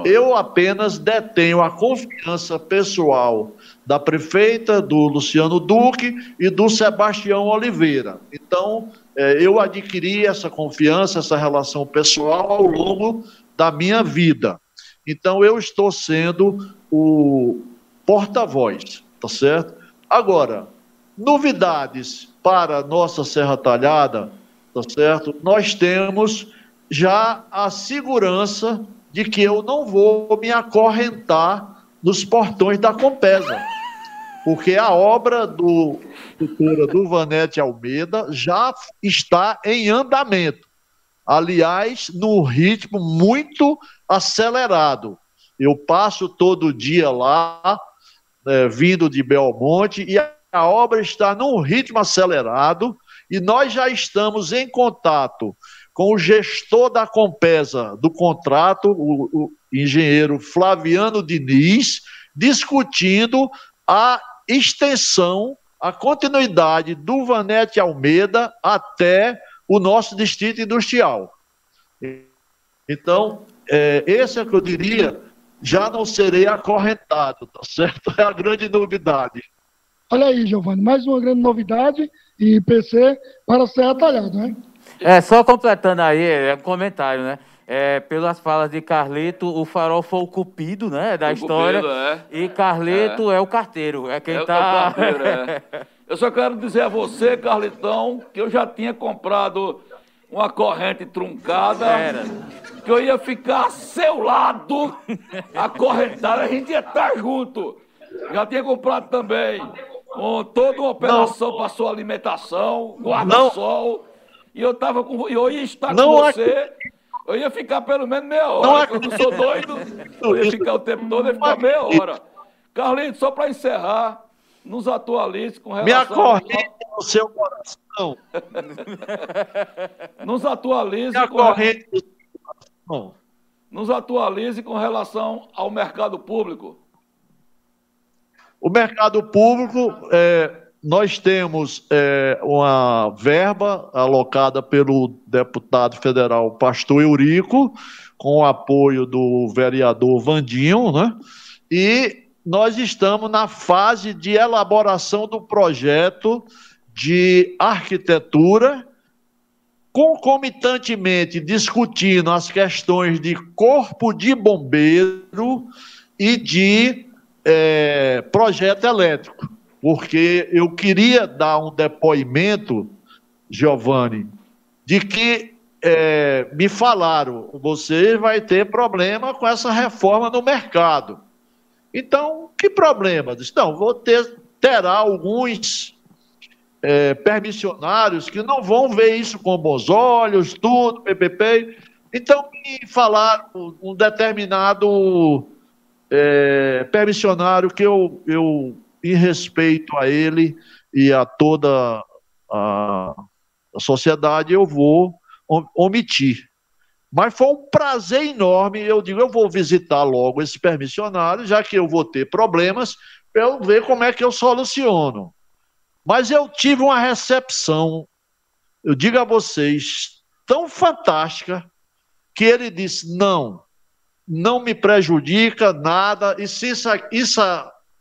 S6: Eu apenas detenho a confiança pessoal da prefeita, do Luciano Duque e do Sebastião Oliveira. Então, é, eu adquiri essa confiança, essa relação pessoal ao longo da minha vida. Então, eu estou sendo o porta-voz, tá certo? Agora, novidades para nossa Serra Talhada, tá certo? Nós temos já a segurança de que eu não vou me acorrentar nos portões da Compesa. Porque a obra do cultura do Vanete Almeida já está em andamento. Aliás, no ritmo muito acelerado. Eu passo todo dia lá, é, vindo de Belmonte, e a obra está num ritmo acelerado, e nós já estamos em contato com o gestor da Compesa do contrato, o engenheiro Flaviano Diniz, discutindo a extensão, a continuidade do Vanete Almeida até o nosso distrito industrial. Então, é, esse é que eu diria, já não serei acorrentado, tá certo? É a grande novidade.
S5: Olha aí, Giovanni, mais uma grande novidade e PC para ser atalhado, né?
S4: É, só completando aí, é um comentário, né? É, pelas falas de Carleto, o farol foi o cupido, né, da o história. Cupido, é. E Carleto é. é. o carteiro, é quem é, tá... É o carteiro, é.
S1: Eu só quero dizer a você, Carletão, que eu já tinha comprado uma corrente truncada, Era. que eu ia ficar a seu lado, acorrentado, a gente ia estar junto. Já tinha comprado também com toda uma operação para sua alimentação, guarda-sol. E eu tava com. Eu ia estar não com você. Eu ia ficar pelo menos meia hora. Não eu não sou doido. Eu ia ficar o tempo todo, ia ficar meia hora. Carlinhos, só para encerrar, nos atualize com relação.
S6: Minha corrente no seu coração.
S1: nos atualize.
S6: Com corrente no seu
S1: coração. Nos atualize com relação ao mercado público.
S6: O mercado público, é, nós temos é, uma verba alocada pelo deputado federal Pastor Eurico, com o apoio do vereador Vandinho, né? E nós estamos na fase de elaboração do projeto de arquitetura, concomitantemente discutindo as questões de corpo de bombeiro e de é, projeto elétrico, porque eu queria dar um depoimento, Giovanni, de que é, me falaram, você vai ter problema com essa reforma no mercado. Então, que problema? Não, vou ter, terá alguns é, permissionários que não vão ver isso com bons olhos, tudo, PPP. Então, me falaram um determinado é, permissionário que eu, eu, em respeito a ele e a toda a, a sociedade, eu vou omitir. Mas foi um prazer enorme. Eu digo, eu vou visitar logo esse permissionário, já que eu vou ter problemas, para eu ver como é que eu soluciono. Mas eu tive uma recepção, eu digo a vocês, tão fantástica, que ele disse: não, não me prejudica nada, e se isso, isso,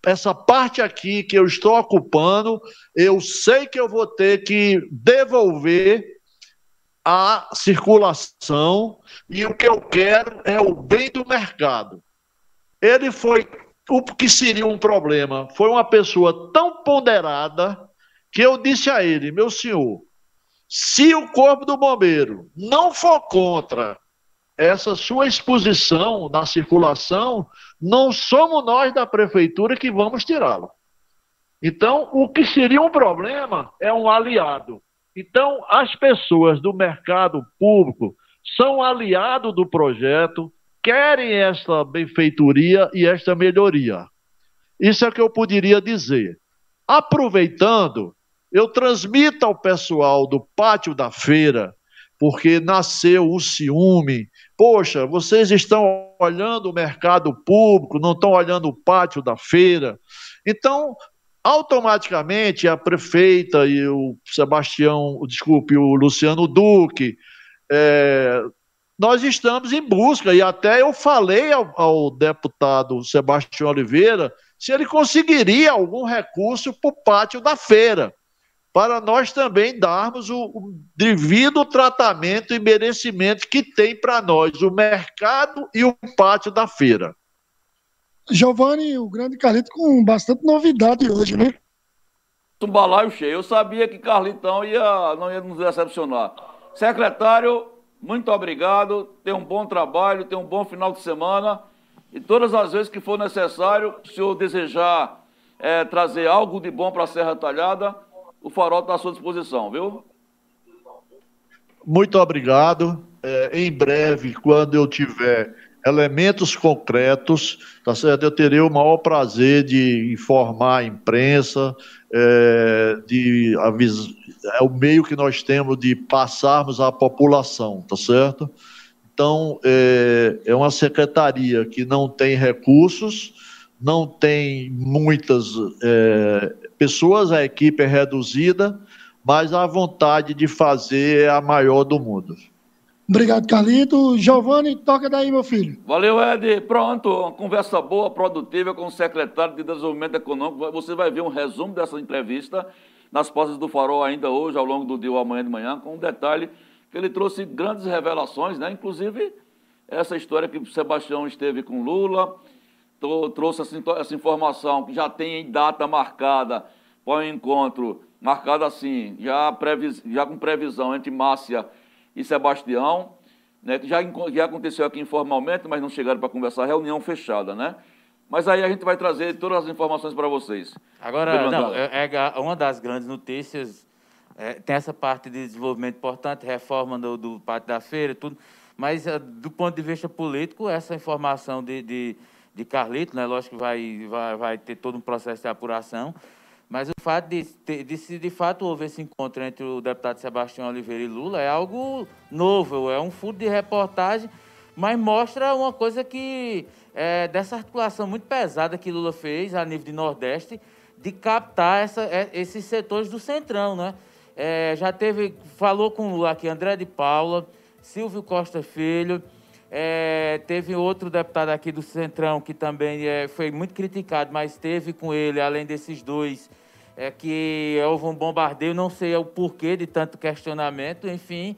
S6: essa parte aqui que eu estou ocupando, eu sei que eu vou ter que devolver a circulação, e o que eu quero é o bem do mercado. Ele foi o que seria um problema, foi uma pessoa tão ponderada que eu disse a ele, meu senhor, se o corpo do bombeiro não for contra essa sua exposição na circulação, não somos nós da prefeitura que vamos tirá-la. Então, o que seria um problema é um aliado. Então, as pessoas do mercado público são aliados do projeto, querem esta benfeitoria e esta melhoria. Isso é que eu poderia dizer. Aproveitando, eu transmito ao pessoal do pátio da feira, porque nasceu o ciúme, Poxa, vocês estão olhando o mercado público, não estão olhando o pátio da feira. Então, automaticamente a prefeita e o Sebastião, desculpe, o Luciano Duque, é, nós estamos em busca, e até eu falei ao, ao deputado Sebastião Oliveira se ele conseguiria algum recurso para o pátio da feira, para nós também darmos o, o devido tratamento e merecimento que tem para nós o mercado e o pátio da feira.
S5: Giovanni, o grande Carlito com bastante novidade hoje, né?
S1: Um balaio cheio. Eu sabia que Carlitão ia, não ia nos decepcionar. Secretário, muito obrigado. Tenha um bom trabalho, tenha um bom final de semana. E todas as vezes que for necessário, se o senhor desejar é, trazer algo de bom para a Serra Talhada, o farol está à sua disposição, viu?
S6: Muito obrigado. É, em breve, quando eu tiver elementos concretos, tá certo? Eu terei o maior prazer de informar a imprensa, é, de avisar, é o meio que nós temos de passarmos à população, tá certo? Então, é, é uma secretaria que não tem recursos, não tem muitas é, pessoas, a equipe é reduzida, mas a vontade de fazer é a maior do mundo.
S5: Obrigado, Carlito. Giovanni, toca daí, meu filho.
S1: Valeu, Ed. Pronto, uma conversa boa, produtiva com o secretário de Desenvolvimento Econômico. Você vai ver um resumo dessa entrevista nas postas do Farol ainda hoje, ao longo do dia ou amanhã de manhã, com um detalhe que ele trouxe grandes revelações, né? inclusive essa história que o Sebastião esteve com Lula, trouxe essa informação que já tem data marcada para o encontro, marcada assim, já, previs, já com previsão entre Márcia e Sebastião, né, que já, já aconteceu aqui informalmente, mas não chegaram para conversar, reunião fechada, né? Mas aí a gente vai trazer todas as informações para vocês.
S4: Agora, não, é, é, uma das grandes notícias, é, tem essa parte de desenvolvimento importante, reforma do, do Pátio da Feira, tudo, mas é, do ponto de vista político, essa informação de, de, de Carlito, né, lógico que vai, vai, vai ter todo um processo de apuração, mas o fato de, de, se de fato houve esse encontro entre o deputado Sebastião Oliveira e Lula é algo novo, é um furo de reportagem, mas mostra uma coisa que é, dessa articulação muito pesada que Lula fez a nível de Nordeste, de captar essa, é, esses setores do Centrão, né? É, já teve, falou com Lula aqui, André de Paula, Silvio Costa Filho, é, teve outro deputado aqui do Centrão que também é, foi muito criticado, mas teve com ele, além desses dois, é que houve um bombardeio, não sei o porquê de tanto questionamento, enfim,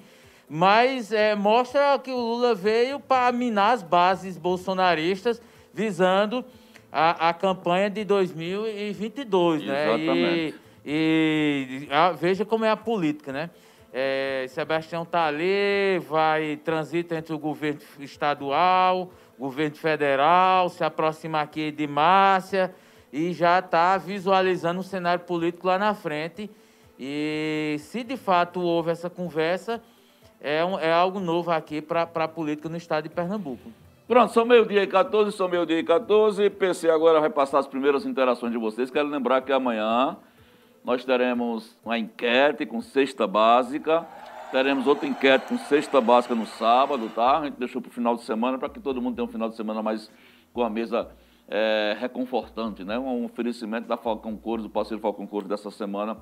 S4: mas é, mostra que o Lula veio para minar as bases bolsonaristas visando a, a campanha de 2022, Exatamente. né? E, e a, veja como é a política, né? É, Sebastião está ali, vai transita entre o governo estadual, governo federal, se aproxima aqui de Márcia, e já está visualizando um cenário político lá na frente. E se de fato houve essa conversa, é, um, é algo novo aqui para a política no estado de Pernambuco.
S1: Pronto, são meio-dia e 14, são meio-dia e 14. PC agora vai passar as primeiras interações de vocês. Quero lembrar que amanhã nós teremos uma enquete com cesta básica. Teremos outra enquete com cesta básica no sábado, tá? A gente deixou para o final de semana para que todo mundo tenha um final de semana mais com a mesa é, reconfortante, né? Um oferecimento da Falcão Cores, do parceiro Falcão Cores dessa semana,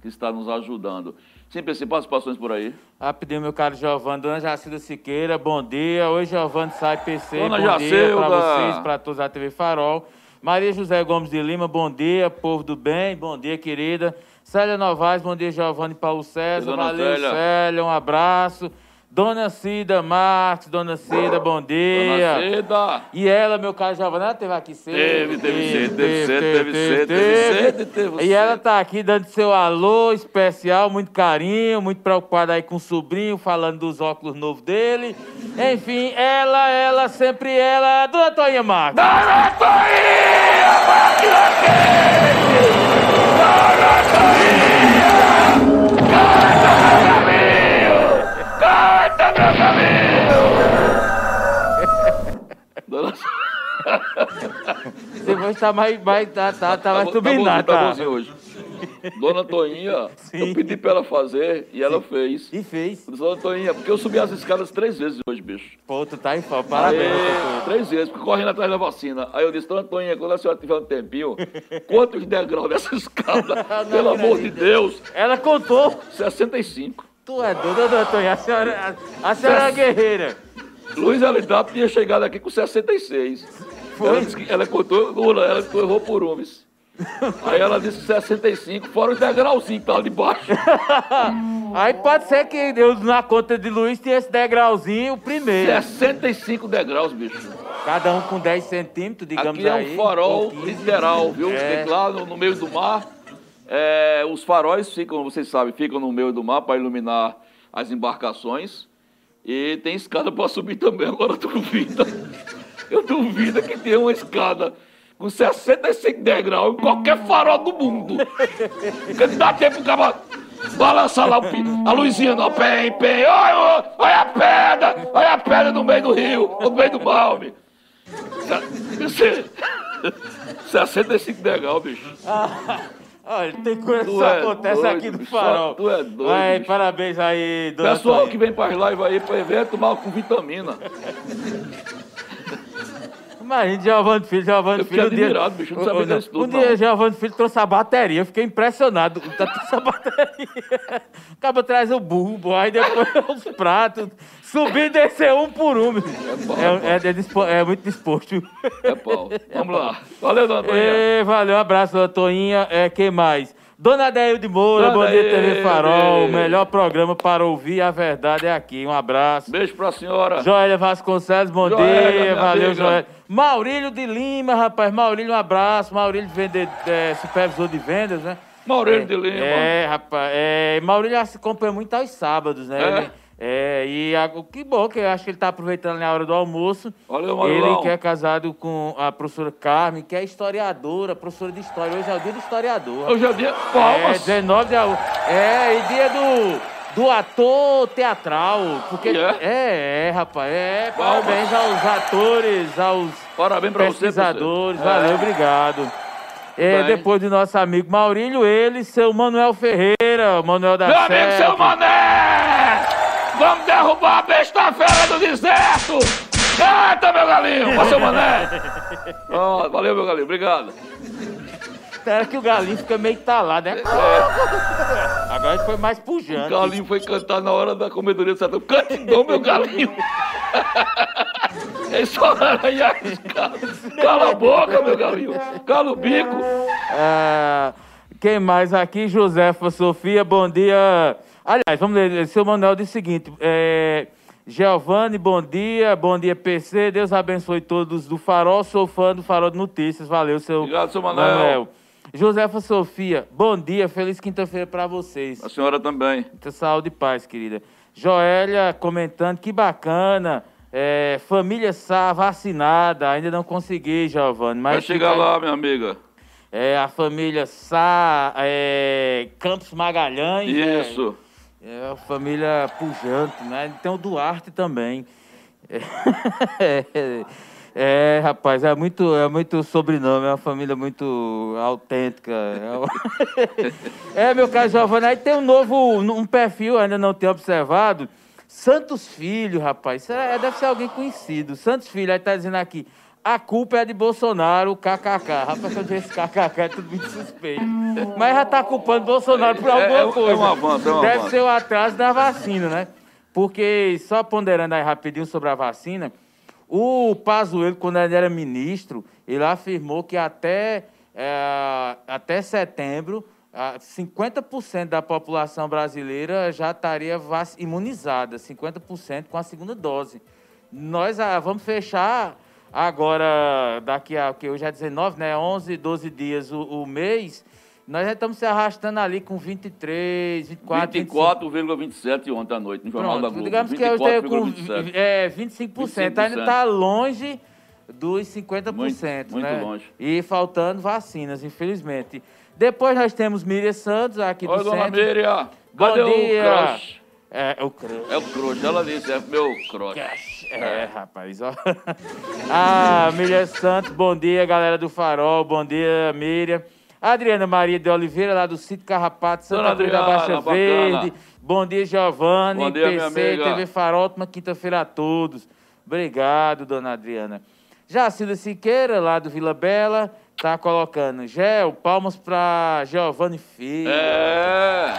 S1: que está nos ajudando. Sempre assim, participações por aí.
S4: Rapidinho, meu caro Giovanni, Dona Jacilda Siqueira, bom dia. Hoje Giovanni sai PC,
S1: Dona
S4: bom
S1: Jacilda.
S4: dia para vocês, para todos da TV Farol. Maria José Gomes de Lima, bom dia, povo do bem, bom dia, querida. Célia Novaes, bom dia, Giovanni Paulo César. Valeu, Célia. Célia, um abraço. Dona Cida Marques, Dona Cida, bom dia.
S1: Dona Cida.
S4: E ela, meu caro Giovanna, ela teve aqui cedo.
S1: Teve, teve cedo, teve cedo, teve cedo, teve cedo,
S4: E ela tá aqui dando seu alô especial, muito carinho, muito preocupada aí com o sobrinho, falando dos óculos novos dele. Enfim, ela, ela, sempre ela, Dona Toinha Marques.
S1: Dona Toinha, quente! Dona Toinha! Canta, meu cabelo!
S4: Você vai estar mais, mais, tá, tá, tá mais turbinado,
S1: tá? Tá hoje. Dona Toinha, Sim. eu pedi pra ela fazer e ela fez.
S4: E fez.
S1: Dona Toinha, porque eu subi as escadas três vezes hoje, bicho.
S4: Pô, tu tá em falta, parabéns.
S1: Aí, três vezes, porque correndo atrás da vacina. Aí eu disse, Dona Toinha, quando a senhora tiver um tempinho, quantos degraus dessa escada? Pelo amor de Deus.
S4: Ela contou.
S1: 65.
S4: Tu é doida, doutor. A senhora, a, a senhora é guerreira.
S1: Luiz Elidato tinha chegado aqui com 66. Ela, disse que ela contou, Lula, ela errou por um. viu? Aí ela disse que 65, fora o degrauzinho que tá lá de baixo.
S4: Aí pode ser que Deus, na conta de Luiz, tinha esse degrauzinho primeiro.
S1: 65 degraus, bicho.
S4: Cada um com 10 centímetros, digamos
S1: Aqui é
S4: aí.
S1: um farol
S4: 15.
S1: literal, viu?
S4: É.
S1: Porque lá no, no meio do mar, é, os faróis ficam, vocês sabem, ficam no meio do mar para iluminar as embarcações. E tem escada para subir também. Agora duvida. Eu duvido que tenha uma escada com 65 degraus em qualquer farol do mundo. Porque não dá tempo de cara balançar lá o a luzinha no pé em pé. Olha, olha, a pedra! Olha a pedra no meio do rio, no meio do mar, homem. Você- 65 degrau, bicho.
S4: Olha, tem coisa que só
S1: é
S4: acontece
S1: doido,
S4: aqui no
S1: bicho,
S4: farol.
S1: tu é doido,
S4: parabéns aí, dona
S1: Pessoal
S4: Toninha.
S1: que vem para as lives aí para evento, mal com vitamina.
S4: Imagina, Giovanni Filho, Giovanni
S1: Eu fiquei
S4: Filho. um dia-
S1: admirado, bicho, não sabia disso tudo,
S4: Um dia,
S1: não.
S4: Giovanni Filho trouxe a bateria, eu fiquei impressionado. Tá trouxe a bateria. Acaba traz o bulbo, aí depois os pratos. Subir e descer um por um. meu.
S1: pau,
S4: É, é, é dispo- é muito disposto.
S1: É pau. Vamos lá. Valeu, dona Toninha.
S4: Ê, valeu, um abraço, dona Toinha. É, quem mais? Dona Deil de Moura,
S1: Dona
S4: Bom Dia TV. Farol, o melhor programa para ouvir a verdade é aqui. Um abraço.
S1: Beijo pra senhora.
S4: Joélia Vasconcelos, bom
S1: Joélia,
S4: dia. Valeu,
S1: amiga.
S4: Joélia. Maurílio de Lima, rapaz. Maurílio, um abraço. Maurílio, vende, é, supervisor de vendas, né?
S1: Maurílio de Lima.
S4: É, rapaz. É, Maurílio se acompanha muito aos sábados, né?
S1: É?
S4: Ele- é, e a- que bom que eu acho que ele tá aproveitando na hora do almoço.
S1: Valeu,
S4: Ele
S1: Maurilão.
S4: que é casado com a professora Carmen, que é historiadora, professora de história. Hoje é o dia do historiador.
S1: Hoje é o dia.
S4: É,
S1: Palmas.
S4: 19 de agosto. É, e dia do, do ator teatral. Porque,
S1: É?
S4: é, é, rapaz. É,
S1: Palmas.
S4: parabéns aos atores, aos
S1: Parabéns pra você,
S4: pesquisadores.
S1: professor.
S4: Valeu,
S1: É.
S4: obrigado. É, depois do nosso amigo Maurílio, ele, seu Manuel Ferreira, Manuel da
S1: Meu amigo,
S4: Serra.
S1: seu Mané! Vamos derrubar a besta fera do deserto! Eita, meu galinho! Ó, seu Mané! Ó, valeu, meu galinho. Obrigado.
S4: Era que o galinho fica meio talado, né? Agora ele foi mais
S1: O
S4: pujante.
S1: galinho foi cantar na hora da comedoria do sertão. Cantidão, meu galinho! É só aranhar a escada. Cala a boca, meu galinho! Cala o bico!
S4: Ah, quem mais aqui? Josefa Sofia, bom dia. Aliás, vamos ler. Seu Manuel diz o seguinte: é, Giovanni, bom dia. Bom dia, PC. Deus abençoe todos do Farol. Sou fã do Farol de Notícias. Valeu, seu
S1: Obrigado, seu Manuel.
S4: Josefa Sofia, bom dia. Feliz quinta-feira para vocês.
S1: A senhora também.
S4: Muita saúde e paz, querida. Joélia comentando, que bacana. É, família Sá vacinada. Ainda não consegui, Giovanni. Mas
S1: Vai chegar
S4: fica-
S1: lá, minha amiga.
S4: É, a família Sá, é, Campos Magalhães. né?
S1: Isso.
S4: É, a família pujante, né? Tem o Duarte também. É, é, rapaz, é muito, é muito sobrenome, é uma família muito autêntica. É, é, meu caro Giovanni, aí tem um novo, um perfil, ainda não tenho observado. Santos Filho, rapaz, é- deve ser alguém conhecido. Santos Filho, aí tá dizendo aqui, a culpa é de Bolsonaro, kkk. Rapaz, quando eu esse kkk é tudo muito suspeito. Mas já tá culpando Bolsonaro por
S1: É-
S4: alguma
S1: é é
S4: coisa.
S1: um avanço, é um
S4: Deve
S1: avanço.
S4: ser o atraso da vacina, né? Porque, só ponderando aí rapidinho sobre a vacina, o Pazuello, quando ele era ministro, ele afirmou que até, eh, até setembro, ah, 50% da população brasileira já estaria imunizada, 50% com a segunda dose. Nós ah, vamos fechar agora, daqui a, que hoje é 19, né? 11, 12 dias o, o mês, nós já estamos se arrastando ali com 23, 24, 25.
S1: 24,27 ontem à noite, no Jornal da
S4: Pronto,
S1: Globo.
S4: digamos que hoje é com
S1: 24,27.
S4: é, 25%, ainda está longe dos 50%,
S1: Muito, muito
S4: né?
S1: longe.
S4: E faltando vacinas, infelizmente. Depois nós temos Miriam Santos, aqui
S1: Oi,
S4: do
S1: dona
S4: centro.
S1: Miriam.
S4: Bom
S1: Cadê
S4: dia.
S1: o crush?
S4: É, o crush.
S1: É o crush, ela disse, é meu crush.
S4: É, rapaz, ó. ah, Miriam Santos, bom dia, galera do Farol, bom dia, Miriam. Adriana Maria de Oliveira, lá do Sítio Carrapato, Santa Cruz da Baixa
S1: bacana.
S4: Verde. Bom dia, Giovanni,
S1: Bom dia,
S4: PC. TV Farol, ótima quinta-feira a todos. Obrigado, dona Adriana. Jacilda Siqueira, lá do Vila Bela, tá colocando. Gel, palmas pra Giovanni Filho.
S1: É.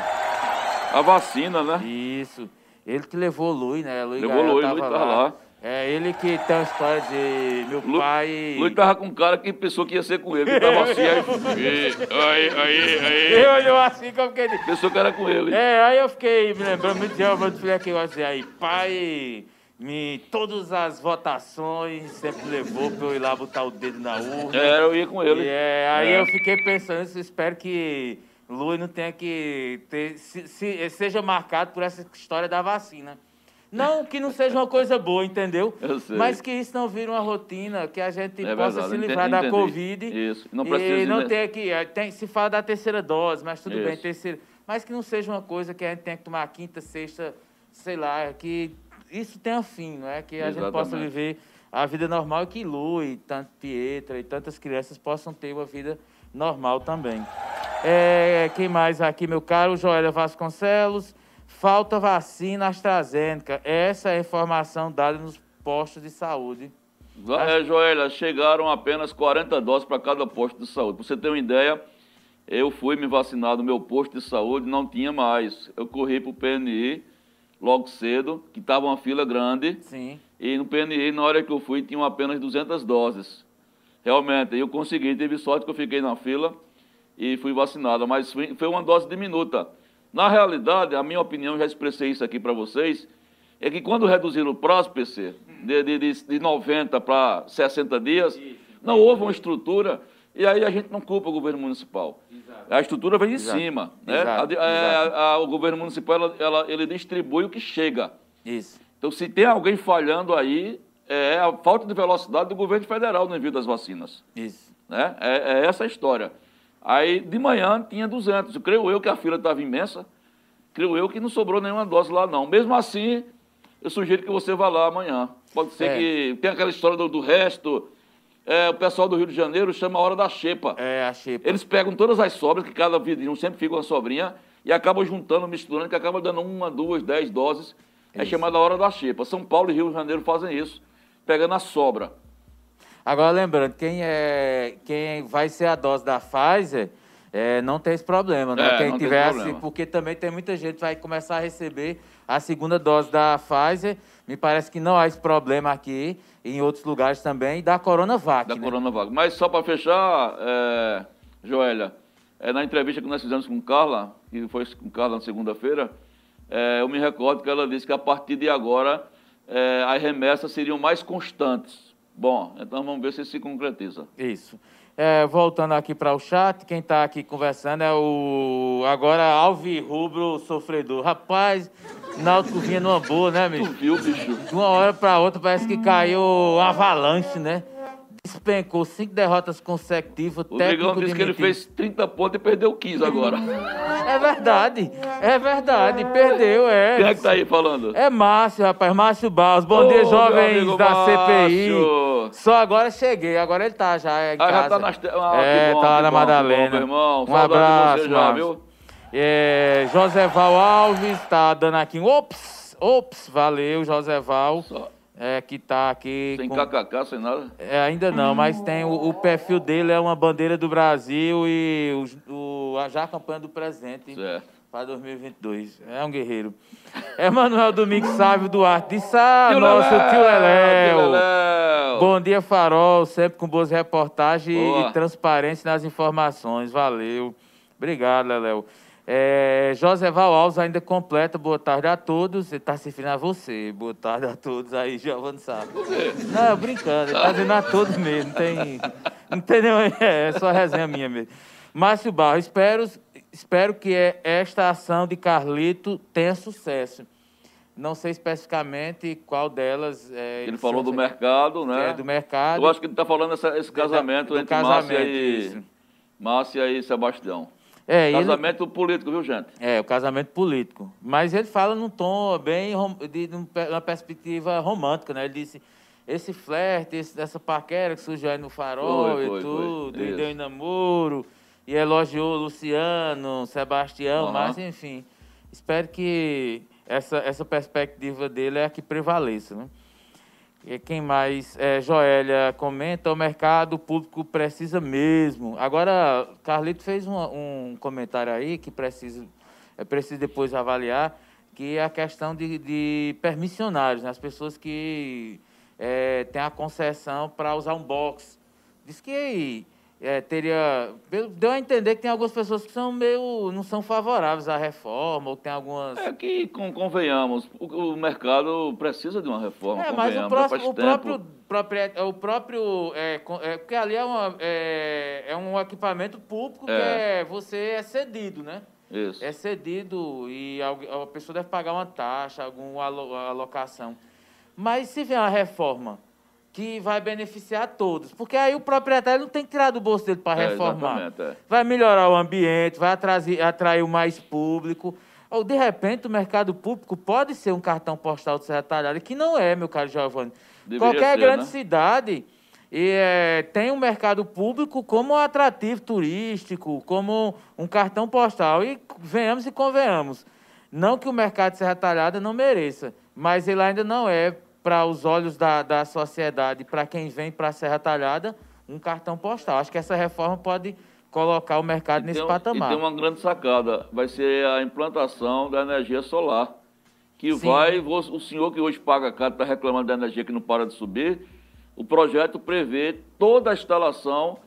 S1: A vacina, né?
S4: Isso. Ele que levou o Lui, né? Lui
S1: Levou
S4: Gael
S1: Lui,
S4: tava
S1: Lui tava lá.
S4: É ele que tem a história de meu
S1: Lu-
S4: pai.
S1: Luiz tava com um cara que pensou que ia ser com ele, que tava assim, aí, aí, aí, aí,
S4: Ele olhou assim que eu fiquei.
S1: pensou que era com ele.
S4: É, aí eu fiquei me lembrando muito de Giovanni Filho que eu assim, aí, pai, me, todas as votações sempre levou pra eu ir lá botar o dedo na urna.
S1: É, eu ia com ele.
S4: E é, aí
S1: É.
S4: eu fiquei pensando, espero que Luiz não tenha que ter, se, se- seja marcado por essa história da vacina. Não que não seja uma coisa boa, entendeu?
S1: Eu sei.
S4: Mas que isso não vire uma rotina, que a gente
S1: É
S4: possa
S1: verdade,
S4: se livrar da
S1: entendi.
S4: Covid.
S1: Isso, não
S4: e
S1: precisa,
S4: não
S1: né?
S4: ter que. eh, Tem, se fala da terceira dose, mas tudo bem,
S1: Isso.
S4: terceira. Mas que não seja uma coisa que a gente tenha que tomar quinta, sexta, sei lá, que isso tenha fim, não é? Que a gente possa
S1: Exatamente.
S4: viver a vida normal e que Lu e tanto Pietra e tantas crianças possam ter uma vida normal também. É, quem mais aqui, meu caro? Joélia Vasconcelos. Falta vacina AstraZeneca. Essa é a informação dada nos postos de saúde.
S1: É, Joélia, chegaram apenas 40 doses para cada posto de saúde. Pra você ter uma ideia, eu fui me vacinar no meu posto de saúde, não tinha mais. Eu corri para o PNI logo cedo, que estava uma fila grande.
S4: Sim.
S1: E no PNI, na hora que eu fui, tinham apenas 200 doses. Realmente, eu consegui, teve sorte que eu fiquei na fila e fui vacinada, mas foi foi uma dose diminuta. Na realidade, a minha opinião, já expressei isso aqui para vocês, é que quando reduziram o prazo, PC, de, de, de, de 90 para 60 dias, não houve uma estrutura, e aí a gente não culpa o governo municipal. A estrutura vem de
S4: Exato.
S1: cima. Né?
S4: Exato,
S1: A é, a- o governo municipal ela- ela- ele distribui o que chega.
S4: Isso.
S1: Então, se tem alguém falhando aí, é a falta de velocidade do governo federal no envio das vacinas.
S4: Isso.
S1: Né? É, é essa a história. Aí, de manhã, tinha 200. Eu creio eu que a fila estava imensa. Creio eu que não sobrou nenhuma dose lá, não. Mesmo assim, eu sugiro que você vá lá amanhã. Pode ser
S4: É.
S1: que... Tem aquela história do, do resto. É, o pessoal do Rio de Janeiro chama a hora da xepa.
S4: É, a xepa.
S1: Eles pegam todas as sobras, que cada vidrinho sempre fica uma sobrinha, e acabam juntando, misturando, que acaba dando uma, duas, dez doses. É
S4: Isso.
S1: chamada a hora da xepa. São Paulo e Rio de Janeiro fazem isso, pegando a sobra.
S4: Agora, lembrando, quem, é, quem vai ser a dose da Pfizer é, não tem esse problema, né?
S1: É,
S4: quem tiver, assim, porque também tem muita gente que vai começar a receber a segunda dose da Pfizer. Me parece que não há esse problema aqui, em outros lugares também, da Coronavac.
S1: da
S4: né?
S1: Coronavac. Mas só para fechar, é, Joélia, é, na entrevista que nós fizemos com Carla, que foi com Carla na segunda-feira, é, eu me recordo que ela disse que a partir de agora é, as remessas seriam mais constantes. Bom, então vamos ver se isso se concretiza.
S4: Isso. É, voltando aqui para o chat, quem está aqui conversando é o agora Alvi Rubro Sofredor. Rapaz, Náutico vinha numa boa, né,
S1: Tu
S4: bicho?
S1: viu, bicho?
S4: De uma hora para outra parece que caiu um avalanche, né? Despencou cinco derrotas consecutivas.
S1: O Drigão disse que ele fez 30 pontos e perdeu 15 agora.
S4: É verdade, é verdade, perdeu, é.
S1: Quem é que tá aí falando?
S4: É Márcio, rapaz, Márcio Barros. Bom
S1: Ô,
S4: dia, jovens da
S1: Márcio.
S4: CPI. Só agora cheguei, agora ele tá já em
S1: Ah,
S4: casa.
S1: já tá nas te... ah,
S4: é,
S1: bom,
S4: tá lá na
S1: bom,
S4: Madalena.
S1: bom, meu irmão.
S4: Um abraço,
S1: você já, viu?
S4: É, Joseval Alves tá dando aqui um ops, ops, valeu, Joseval.
S1: Só.
S4: É, que tá aqui.
S1: Sem
S4: com-
S1: kkk, sem nada.
S4: É, ainda não, mas tem o, o perfil dele é uma bandeira do Brasil e o, o- a- já a campanha do presente para 2022. É um guerreiro. Emanuel Domingos Sávio Duarte de Sá,
S1: Tio
S4: nosso
S1: Leléu,
S4: tio Leléu.
S1: tio Leléu.
S4: Bom dia, Farol, sempre com boas reportagens
S1: Boa.
S4: e transparência nas informações. Valeu. Obrigado, Leléu. É, Joseval Alves ainda completa. Boa tarde a todos. Ele está se referindo a você. Boa tarde a todos aí, Giovanni Sá. Não, brincando. Ele está dizendo a todos mesmo. Não tem, não tem nenhuma, é, é só resenha minha mesmo. Márcio Barro, espero, espero que é- esta ação de Carlito tenha sucesso. Não sei especificamente qual delas. É,
S1: Ele falou do
S4: se-
S1: mercado, né?
S4: É do mercado.
S1: Eu acho que ele está falando essa- esse casamento
S4: do
S1: entre Márcia
S4: casamento,
S1: e,
S4: isso.
S1: Márcia e Sebastião.
S4: É, ele-
S1: Casamento político, viu, gente?
S4: é, o casamento político. Mas ele fala num tom bem de, um uma perspectiva romântica, né? Ele disse esse flerte, esse- essa paquera que surgiu aí no farol
S1: Foi,
S4: e
S1: foi,
S4: tudo,
S1: foi.
S4: e deu em namoro, e elogiou Luciano, Sebastião,
S1: Aham.
S4: mas enfim. Espero que essa, essa perspectiva dele é a que prevaleça, né? E quem mais? É, Joélia comenta, o mercado público precisa mesmo. Agora, Carlito fez um, comentário aí que precisa, é preciso depois avaliar, que é a questão de, de permissionários, né? as pessoas que é, têm a concessão para usar um box. Diz que é, teria. Deu a entender que tem algumas pessoas que são meio. não são favoráveis à reforma, ou tem algumas.
S1: É que, convenhamos, o, o mercado precisa de uma reforma.
S4: É, mas o, próximo, o
S1: tempo.
S4: próprio. propriet- O próprio. É, é, porque ali é, uma, é, é um equipamento público que
S1: É.
S4: é, você é cedido, né?
S1: Isso.
S4: É cedido e algu- a pessoa deve pagar uma taxa, alguma alo- alocação. Mas se vier uma reforma que vai beneficiar todos, porque aí o proprietário não tem que tirar do bolso dele para
S1: É,
S4: reformar.
S1: é.
S4: Vai melhorar o ambiente, vai atrair, atrair o mais público. Ou, de repente, o mercado público pode ser um cartão postal de Serra Talhada, que não é, meu caro Giovanni.
S1: Deveria
S4: Qualquer
S1: ser,
S4: grande
S1: né?
S4: cidade e, é, tem um mercado público como um atrativo turístico, como um cartão postal. E venhamos e convenhamos. Não que o mercado de Serra Talhada não mereça, mas ele ainda não é, para os olhos da, da sociedade, para quem vem para a Serra Talhada, um cartão postal. Acho que essa reforma pode colocar o mercado nesse
S1: tem,
S4: patamar.
S1: E tem uma grande sacada, vai ser a implantação da energia solar, que
S4: Sim.
S1: vai, o senhor que hoje paga caro está reclamando da energia que não para de subir, o projeto prevê toda a instalação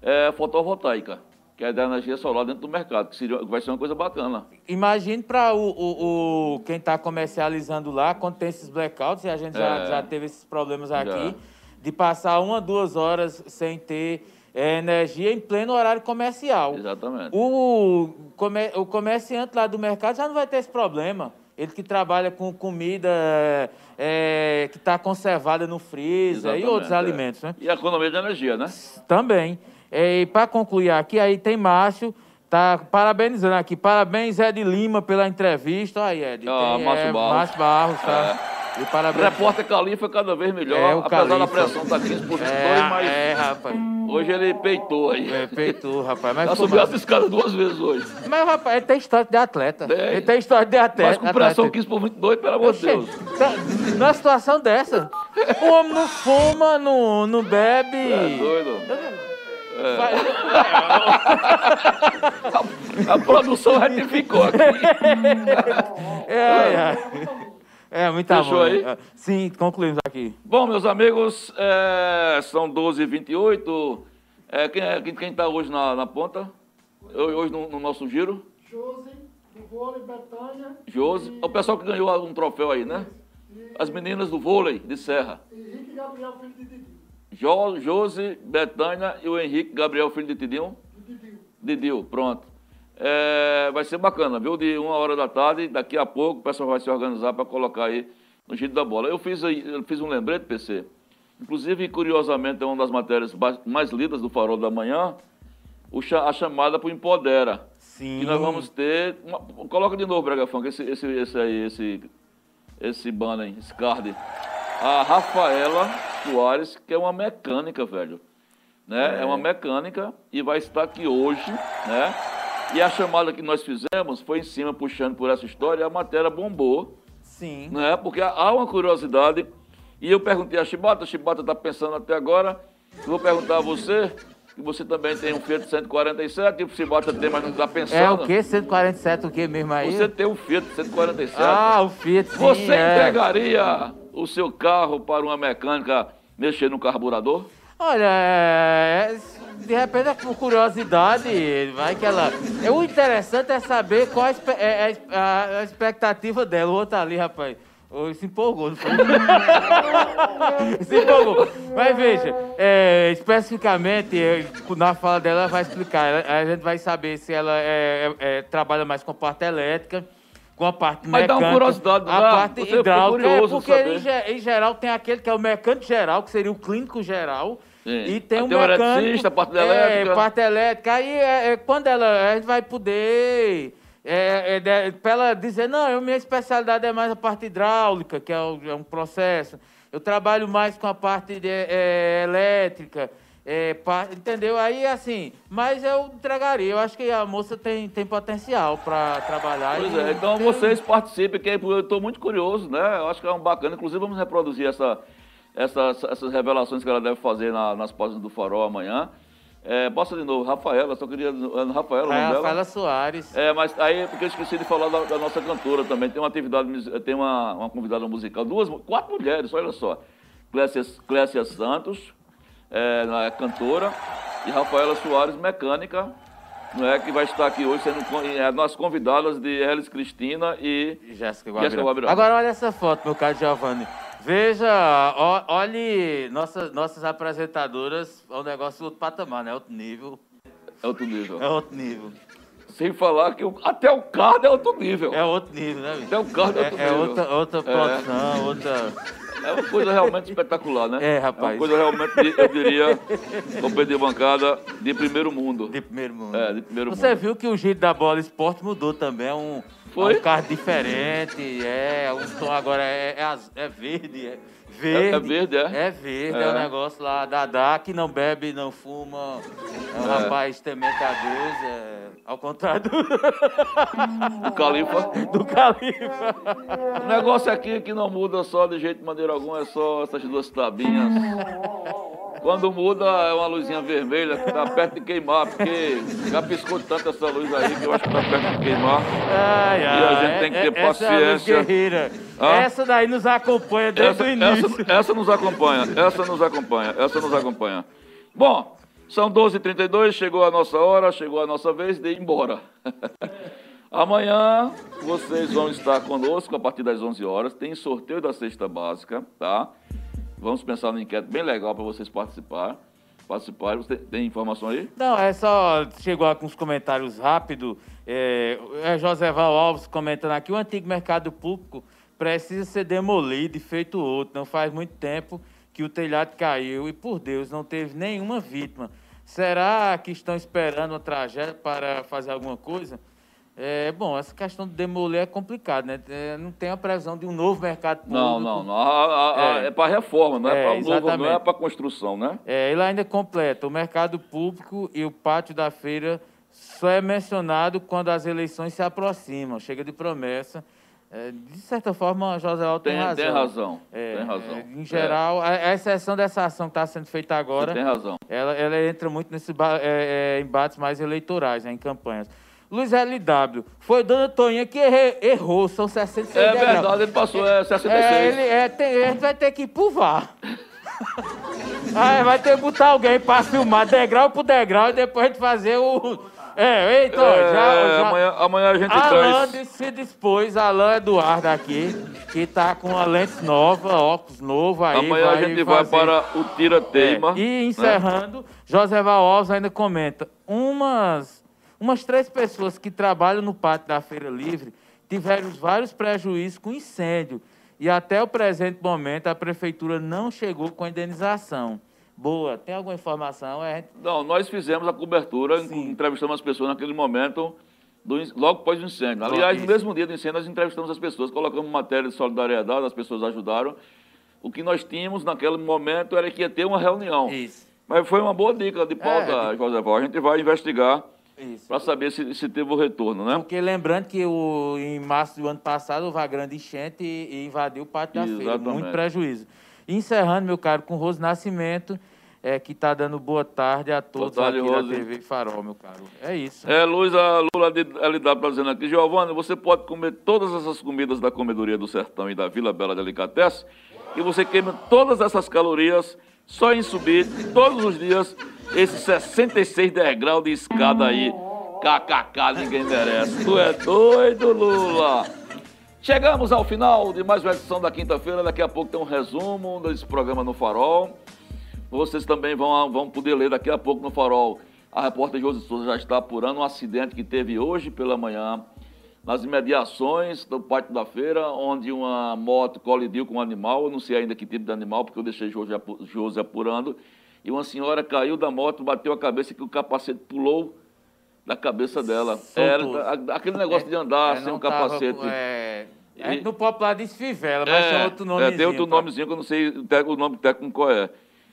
S1: eh, fotovoltaica, que é da energia solar dentro do mercado, que seria, vai ser uma coisa bacana.
S4: Imagine para o, o, o- quem está comercializando lá, quando tem esses blackouts, e a gente já,
S1: É.
S4: já teve esses problemas aqui,
S1: Já.
S4: de passar uma, duas horas sem ter eh, energia em pleno horário comercial.
S1: Exatamente.
S4: O, come- o comerciante lá do mercado já não vai ter esse problema. Ele que trabalha com comida eh, que está conservada no freezer e
S1: Exatamente,
S4: outros
S1: é.
S4: alimentos, né?
S1: E a economia de energia, né?
S4: Também. É, E para concluir aqui, aí tem Márcio, tá parabenizando aqui. Parabéns, Ed Lima, pela entrevista. Aí, Ed.
S1: Ah,
S4: tem,
S1: Márcio
S4: é,
S1: Barros.
S4: Márcio Barros, tá? E parabéns.
S1: Repórter Califa cada vez melhor,
S4: É, o
S1: apesar da
S4: Califa.
S1: pressão estar 15 por 22,
S4: É,
S1: mas
S4: é, rapaz.
S1: hoje ele peitou aí.
S4: É, peitou, rapaz. Mas,
S1: Já
S4: ficou
S1: subiu essa escada duas vezes hoje.
S4: mas, rapaz, ele tem história de atleta.
S1: Tem.
S4: Ele tem história de atleta.
S1: Mas com pressão
S4: atleta.
S1: 15 por 22, pelo amor de Deus.
S4: Tá, Numa situação dessa, o homem não fuma, não, não bebe.
S1: É doido.
S4: Vai-
S1: A produção retificou aqui.
S4: É, é. É, muito
S1: Fechou aí?
S4: Sim, concluímos aqui.
S1: Bom, meus amigos, é, são 12h28. É, quem está quem, quem tá hoje na, na ponta? Eu- Hoje no, no nosso giro?
S5: Josi, do vôlei, Betânia,
S1: Josi. O pessoal que ganhou um troféu aí, né? As meninas do vôlei de Serra.
S5: Henrique e Gabriel, filho de Didi.
S1: Jo, Josi, Betânia e o Henrique Gabriel, filho de Tidinho. Didil, pronto. É, vai ser bacana, viu? De uma hora da tarde, daqui a pouco o pessoal vai se organizar para colocar aí no giro da bola. Eu fiz, eu fiz um lembrete, PC. Inclusive, curiosamente, é uma das matérias mais lidas do Farol da Manhã, a chamada para o Empodera.
S4: Sim.
S1: Que nós vamos ter. uma- coloca de novo, Brega Funk, esse, esse, esse aí, esse, esse banner, esse card. A Rafaela Soares, que é uma mecânica, velho. Né? É. uma mecânica e vai estar aqui hoje, né? E a chamada que nós fizemos foi em cima, puxando por essa história, e a matéria bombou,
S4: Sim.
S1: né? Porque há uma curiosidade. E eu perguntei a Chibata, a Chibata está pensando até agora. Eu vou perguntar a você, que você também tem um Fiat 147, e o Chibata tem, mas não está pensando.
S4: É o quê? 147 o quê mesmo aí?
S1: Você tem um Fiat 147.
S4: Ah, o Fiat, sim,
S1: Você
S4: é.
S1: entregaria o seu carro para uma mecânica mexer no carburador?
S4: Olha, é, de repente é por curiosidade, vai que ela... É, o interessante é saber qual é- é a- a expectativa dela. O outro ali, rapaz, se empolgou, não foi? se empolgou. Mas veja, é, especificamente, na fala dela, ela vai explicar. Ela- A gente vai saber se ela é- é, trabalha mais com a parte elétrica, com a parte
S1: Mas dá uma
S4: mecânica,
S1: curiosidade,
S4: a
S1: dá.
S4: parte hidráulica. É, porque
S1: saber.
S4: em, ge- em geral tem aquele que é o mecânico geral, que seria o clínico geral.
S1: Sim.
S4: E tem
S1: Aí
S4: o
S1: tem
S4: mecânico.
S1: a parte
S4: é,
S1: elétrica.
S4: parte elétrica. Aí é, é quando ela a gente vai poder. É, é, para ela dizer, não, eu, minha especialidade é mais a parte hidráulica, que é, o- é um processo. Eu trabalho mais com a parte de, é, elétrica. É, pa- entendeu? Aí, assim, mas eu entregaria. Eu acho que a moça tem, tem potencial para trabalhar.
S1: Pois
S4: e
S1: é, então
S4: tem-
S1: vocês participem, que eu estou muito curioso, né? Eu acho que é um bacana. Inclusive, vamos reproduzir essa, essas, essas revelações que ela deve fazer na- nas páginas do Farol amanhã. É, de novo, Rafaela, só queria. é, Rafaela,
S4: É? Rafaela Soares.
S1: É, mas aí porque eu esqueci de falar da, da nossa cantora também. Tem uma atividade, tem uma, uma convidada musical, duas, quatro mulheres, olha só. Clécia, Clécia Santos, é, é cantora, e Rafaela Soares, mecânica, não é, que vai estar aqui hoje sendo é, nossas convidadas de Elis Cristina e
S4: Jéssica
S1: Jéssica
S4: Guabirão.
S1: Guabirão.
S4: Agora olha essa foto, meu caro Giovanni. Veja, ó, olhe nossas, nossas apresentadoras, é um negócio outro patamar, né? Outro nível.
S1: é outro nível.
S4: É outro nível.
S1: Sem falar que o- até o card é outro nível.
S4: É outro nível, né, bicho?
S1: Até o card é outro
S4: É, é
S1: nível.
S4: outra, outra produção, outra.
S1: É uma coisa realmente espetacular, né?
S4: É, rapaz.
S1: É uma coisa realmente, eu diria, companhia de bancada de primeiro mundo.
S4: De primeiro mundo.
S1: É, de primeiro
S4: Você
S1: mundo.
S4: viu que o giro da bola esporte mudou também. É um,
S1: Foi?
S4: é um carro diferente. É, o tom agora é, é, é verde. É verde.
S1: É- é verde, é?
S4: É verde, é,
S1: É.
S4: o negócio lá da Dá, que não bebe, não fuma. É um
S1: É.
S4: rapaz temente a Deus. É, ao contrário do,
S1: O Califa.
S4: do Califa.
S1: O negócio aqui que não muda só de jeito de maneira alguma, é só essas duas tabinhas. Quando muda é uma luzinha vermelha que tá perto de queimar, porque já piscou tanto essa luz aí que eu acho que tá perto de queimar.
S4: Ai,
S1: E a
S4: ai,
S1: gente tem que ter
S4: essa é a luz
S1: paciência.
S4: guerreira.
S1: Hã?
S4: Essa daí nos acompanha desde
S1: Essa,
S4: o início.
S1: essa, essa nos acompanha, essa nos acompanha, essa nos acompanha. Bom, são 12h32, chegou a nossa hora, chegou a nossa vez de ir embora. Amanhã vocês vão estar conosco a partir das 11 horas. Tem sorteio da cesta básica, tá? Vamos pensar numa enquete bem legal para vocês participar. Participarem. Você tem informação aí?
S4: Não, é só. Chegou aqui uns comentários rápidos. É, é Joseval Alves comentando aqui: o antigo mercado público precisa ser demolido e feito outro. Não faz muito tempo que o telhado caiu e, por Deus, não teve nenhuma vítima. Será que estão esperando uma tragédia para fazer alguma coisa? É, bom, essa questão de demolir é complicado, né? É, não tem a previsão de um novo mercado público.
S1: Não, não, não. A- a-
S4: É.
S1: é, para reforma, não é,
S4: É,
S1: para novo, não é para construção, né?
S4: É, ele ainda completa. O mercado público e o pátio da feira só é mencionado quando as eleições se aproximam. Chega de promessa. É, de certa forma, José Alto tem,
S1: Tem,
S4: razão.
S1: tem razão.
S4: É,
S1: tem razão.
S4: é, em geral, a, a exceção dessa ação que está sendo feita
S1: É,
S4: agora,
S1: você tem razão.
S4: ela, ela entra muito nesses embates mais eleitorais, né, em campanhas. Luiz LW, foi Dona Toninha que erre- errou, são 66
S1: É verdade, ele passou, é 66.
S4: É, ele é, tem, a gente vai ter que ir pro VAR. Aí vai ter que botar alguém pra filmar degrau por degrau e depois a gente fazer o. É, ó,
S1: É,
S4: já, já...
S1: Amanhã, amanhã a gente
S4: Alan
S1: traz.
S4: se dispôs, Alan Eduardo aqui, que tá com uma lente nova, óculos novo aí.
S1: Amanhã a gente vai
S4: fazer-
S1: para o Tira-Teima.
S4: É, E
S1: né?
S4: encerrando, José Val Alves ainda comenta: umas, umas três pessoas que trabalham no pátio da Feira Livre tiveram vários prejuízos com incêndio. E até o presente momento a prefeitura não chegou com a indenização. Boa, tem alguma informação? É,
S1: Não, nós fizemos a cobertura,
S4: Sim.
S1: entrevistamos as pessoas naquele momento, do logo após o incêndio. Aliás, no mesmo dia do incêndio, nós entrevistamos as pessoas, colocamos matéria de solidariedade, as pessoas ajudaram. O que nós tínhamos naquele momento era que ia ter uma reunião.
S4: isso.
S1: Mas foi uma boa dica de pauta,
S4: É,
S1: José Val. A gente vai investigar. Para saber se, se teve o retorno, né?
S4: Porque lembrando que o, em março do ano passado houve a grande enchente e, e invadiu o pátio da feira. Muito prejuízo. Encerrando, meu caro, com Rose Nascimento, é, que está dando boa tarde a todos
S1: tarde,
S4: aqui
S1: Rose.
S4: da TV Farol, meu caro. É isso.
S1: É, Luiz, a Lula de LW dizendo aqui, Giovanni, você pode comer todas essas comidas da comedoria do Sertão e da Vila Bela Delicatessen e você queima todas essas calorias só em subir todos os dias esses 66 degraus de escada aí. KKK, ninguém merece. Tu é doido, Lula? Chegamos ao final de mais uma edição da quinta-feira. Daqui a pouco tem um resumo desse programa no Farol. Vocês também vão, vão poder ler daqui a pouco no Farol. A repórter Josi Souza já está apurando um acidente que teve hoje pela manhã nas imediações do pátio da feira, onde uma moto colidiu com um animal. Eu não sei ainda que tipo de animal, porque eu deixei Josi apurando. E uma senhora caiu da moto, bateu a cabeça que o capacete pulou da cabeça dela. Era, aquele negócio de andar
S4: É,
S1: sem um capacete.
S4: Tava, é,
S1: E-
S4: no popular diz fivela, mas tem outro nome.
S1: é, tem outro nomezinho que eu não sei o nome técnico qual é.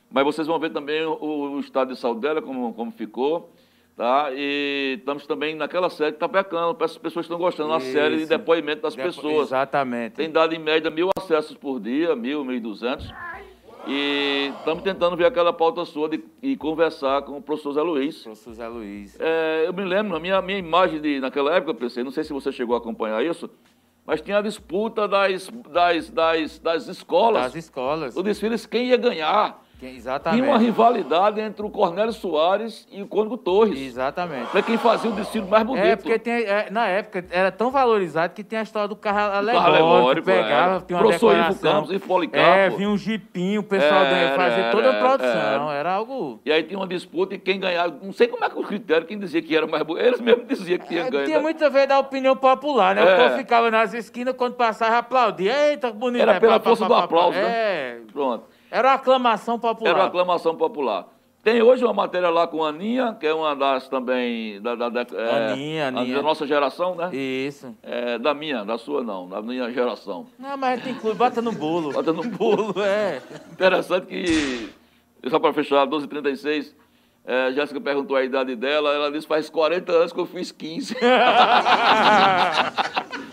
S1: Mas vocês vão ver também o, o estado de saúde dela, como, como ficou. Tá? E estamos também naquela série que está pecando. As pessoas estão gostando da série de depoimento das pessoas.
S4: Exatamente.
S1: Tem dado em média mil acessos por dia, mil, mil e duzentos. E estamos tentando ver aquela pauta sua de, e conversar com o professor Zé Luiz.
S4: Professor Zé Luiz.
S1: É, eu me lembro, a minha, minha imagem de, naquela época, pensei, não sei se você chegou a acompanhar isso, mas tinha a disputa das, das, das, das escolas.
S4: Das escolas.
S1: O desfile, quem ia ganhar.
S4: Exatamente.
S1: Tinha uma rivalidade entre o Cornélio Soares e o Cônigo Torres.
S4: Exatamente.
S1: Pra quem fazia o desfile mais bonito.
S4: É, porque tem, é, na época era tão valorizado que tem a história do carro alegórico.
S1: alegórico,
S4: pegava,
S1: é.
S4: tinha uma
S1: Professor Ivo
S4: decoração.
S1: Campos, Ivo Policarpo.
S4: É, vinha um jipinho, o pessoal ganha- fazia toda a produção.
S1: era.
S4: Algo...
S1: E aí tinha uma disputa e quem ganhava, não sei como é que o critério, quem dizia que era mais bonito, eles mesmos diziam que tinha
S4: É,
S1: ganho.
S4: tinha
S1: né?
S4: muita vez da opinião popular, né?
S1: É.
S4: O povo ficava nas esquinas, quando passava, aplaudia. Eita, que bonito.
S1: Era
S4: é,
S1: pela
S4: pá,
S1: força
S4: pá,
S1: do
S4: pá.
S1: aplauso, né?
S4: É,
S1: Pronto.
S4: Era uma aclamação popular.
S1: Era uma aclamação popular. Tem hoje uma matéria lá com a Aninha, que é uma das também. Da, da, da- é,
S4: Aninha, Aninha.
S1: Da nossa geração, né?
S4: Isso.
S1: É, da minha, da sua não, da minha geração.
S4: Não, mas gente inclui, bota no bolo.
S1: Bota no bolo.
S4: é.
S1: Interessante que, só para fechar, 12h36, é, Jéssica perguntou a idade dela, ela disse faz 40 anos que eu fiz 15.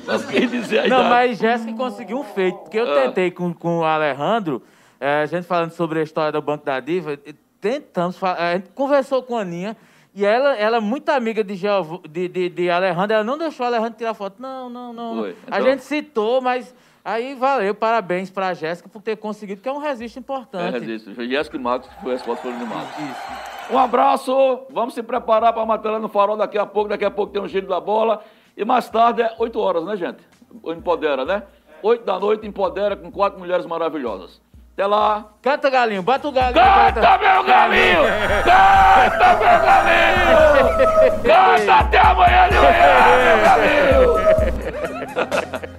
S1: Mas quem dizer a
S4: Não,
S1: idade?
S4: mas Jéssica conseguiu um feito, porque eu
S1: Ah.
S4: tentei com, com o Alejandro, eh, a gente falando sobre a história do Banco da Diva, tentamos, a gente conversou com a Aninha, e ela, ela é muito amiga de, Geov- de, de, de Alejandro, ela não deixou o Alejandro tirar foto. Não, não, não.
S1: Foi.
S4: A
S1: Então-
S4: gente citou, mas aí valeu, parabéns pra Jéssica por ter conseguido, que é um registro
S1: É,
S4: importante.
S1: disse, foi Jéssica e Marcos, que foi a resposta foi de Marcos.
S4: Isso.
S1: Um abraço, vamos se preparar para a matéria no farol daqui a pouco. Daqui a pouco tem um giro da bola. E mais tarde é 8 horas, né, gente? Empodera, né? 8 da noite, Empodera com quatro mulheres maravilhosas. Até lá.
S4: Canta, galinho. Bata o galinho.
S1: Canta, canta. meu galinho! Canta, meu galinho! Canta até amanhã de manhã, meu galinho!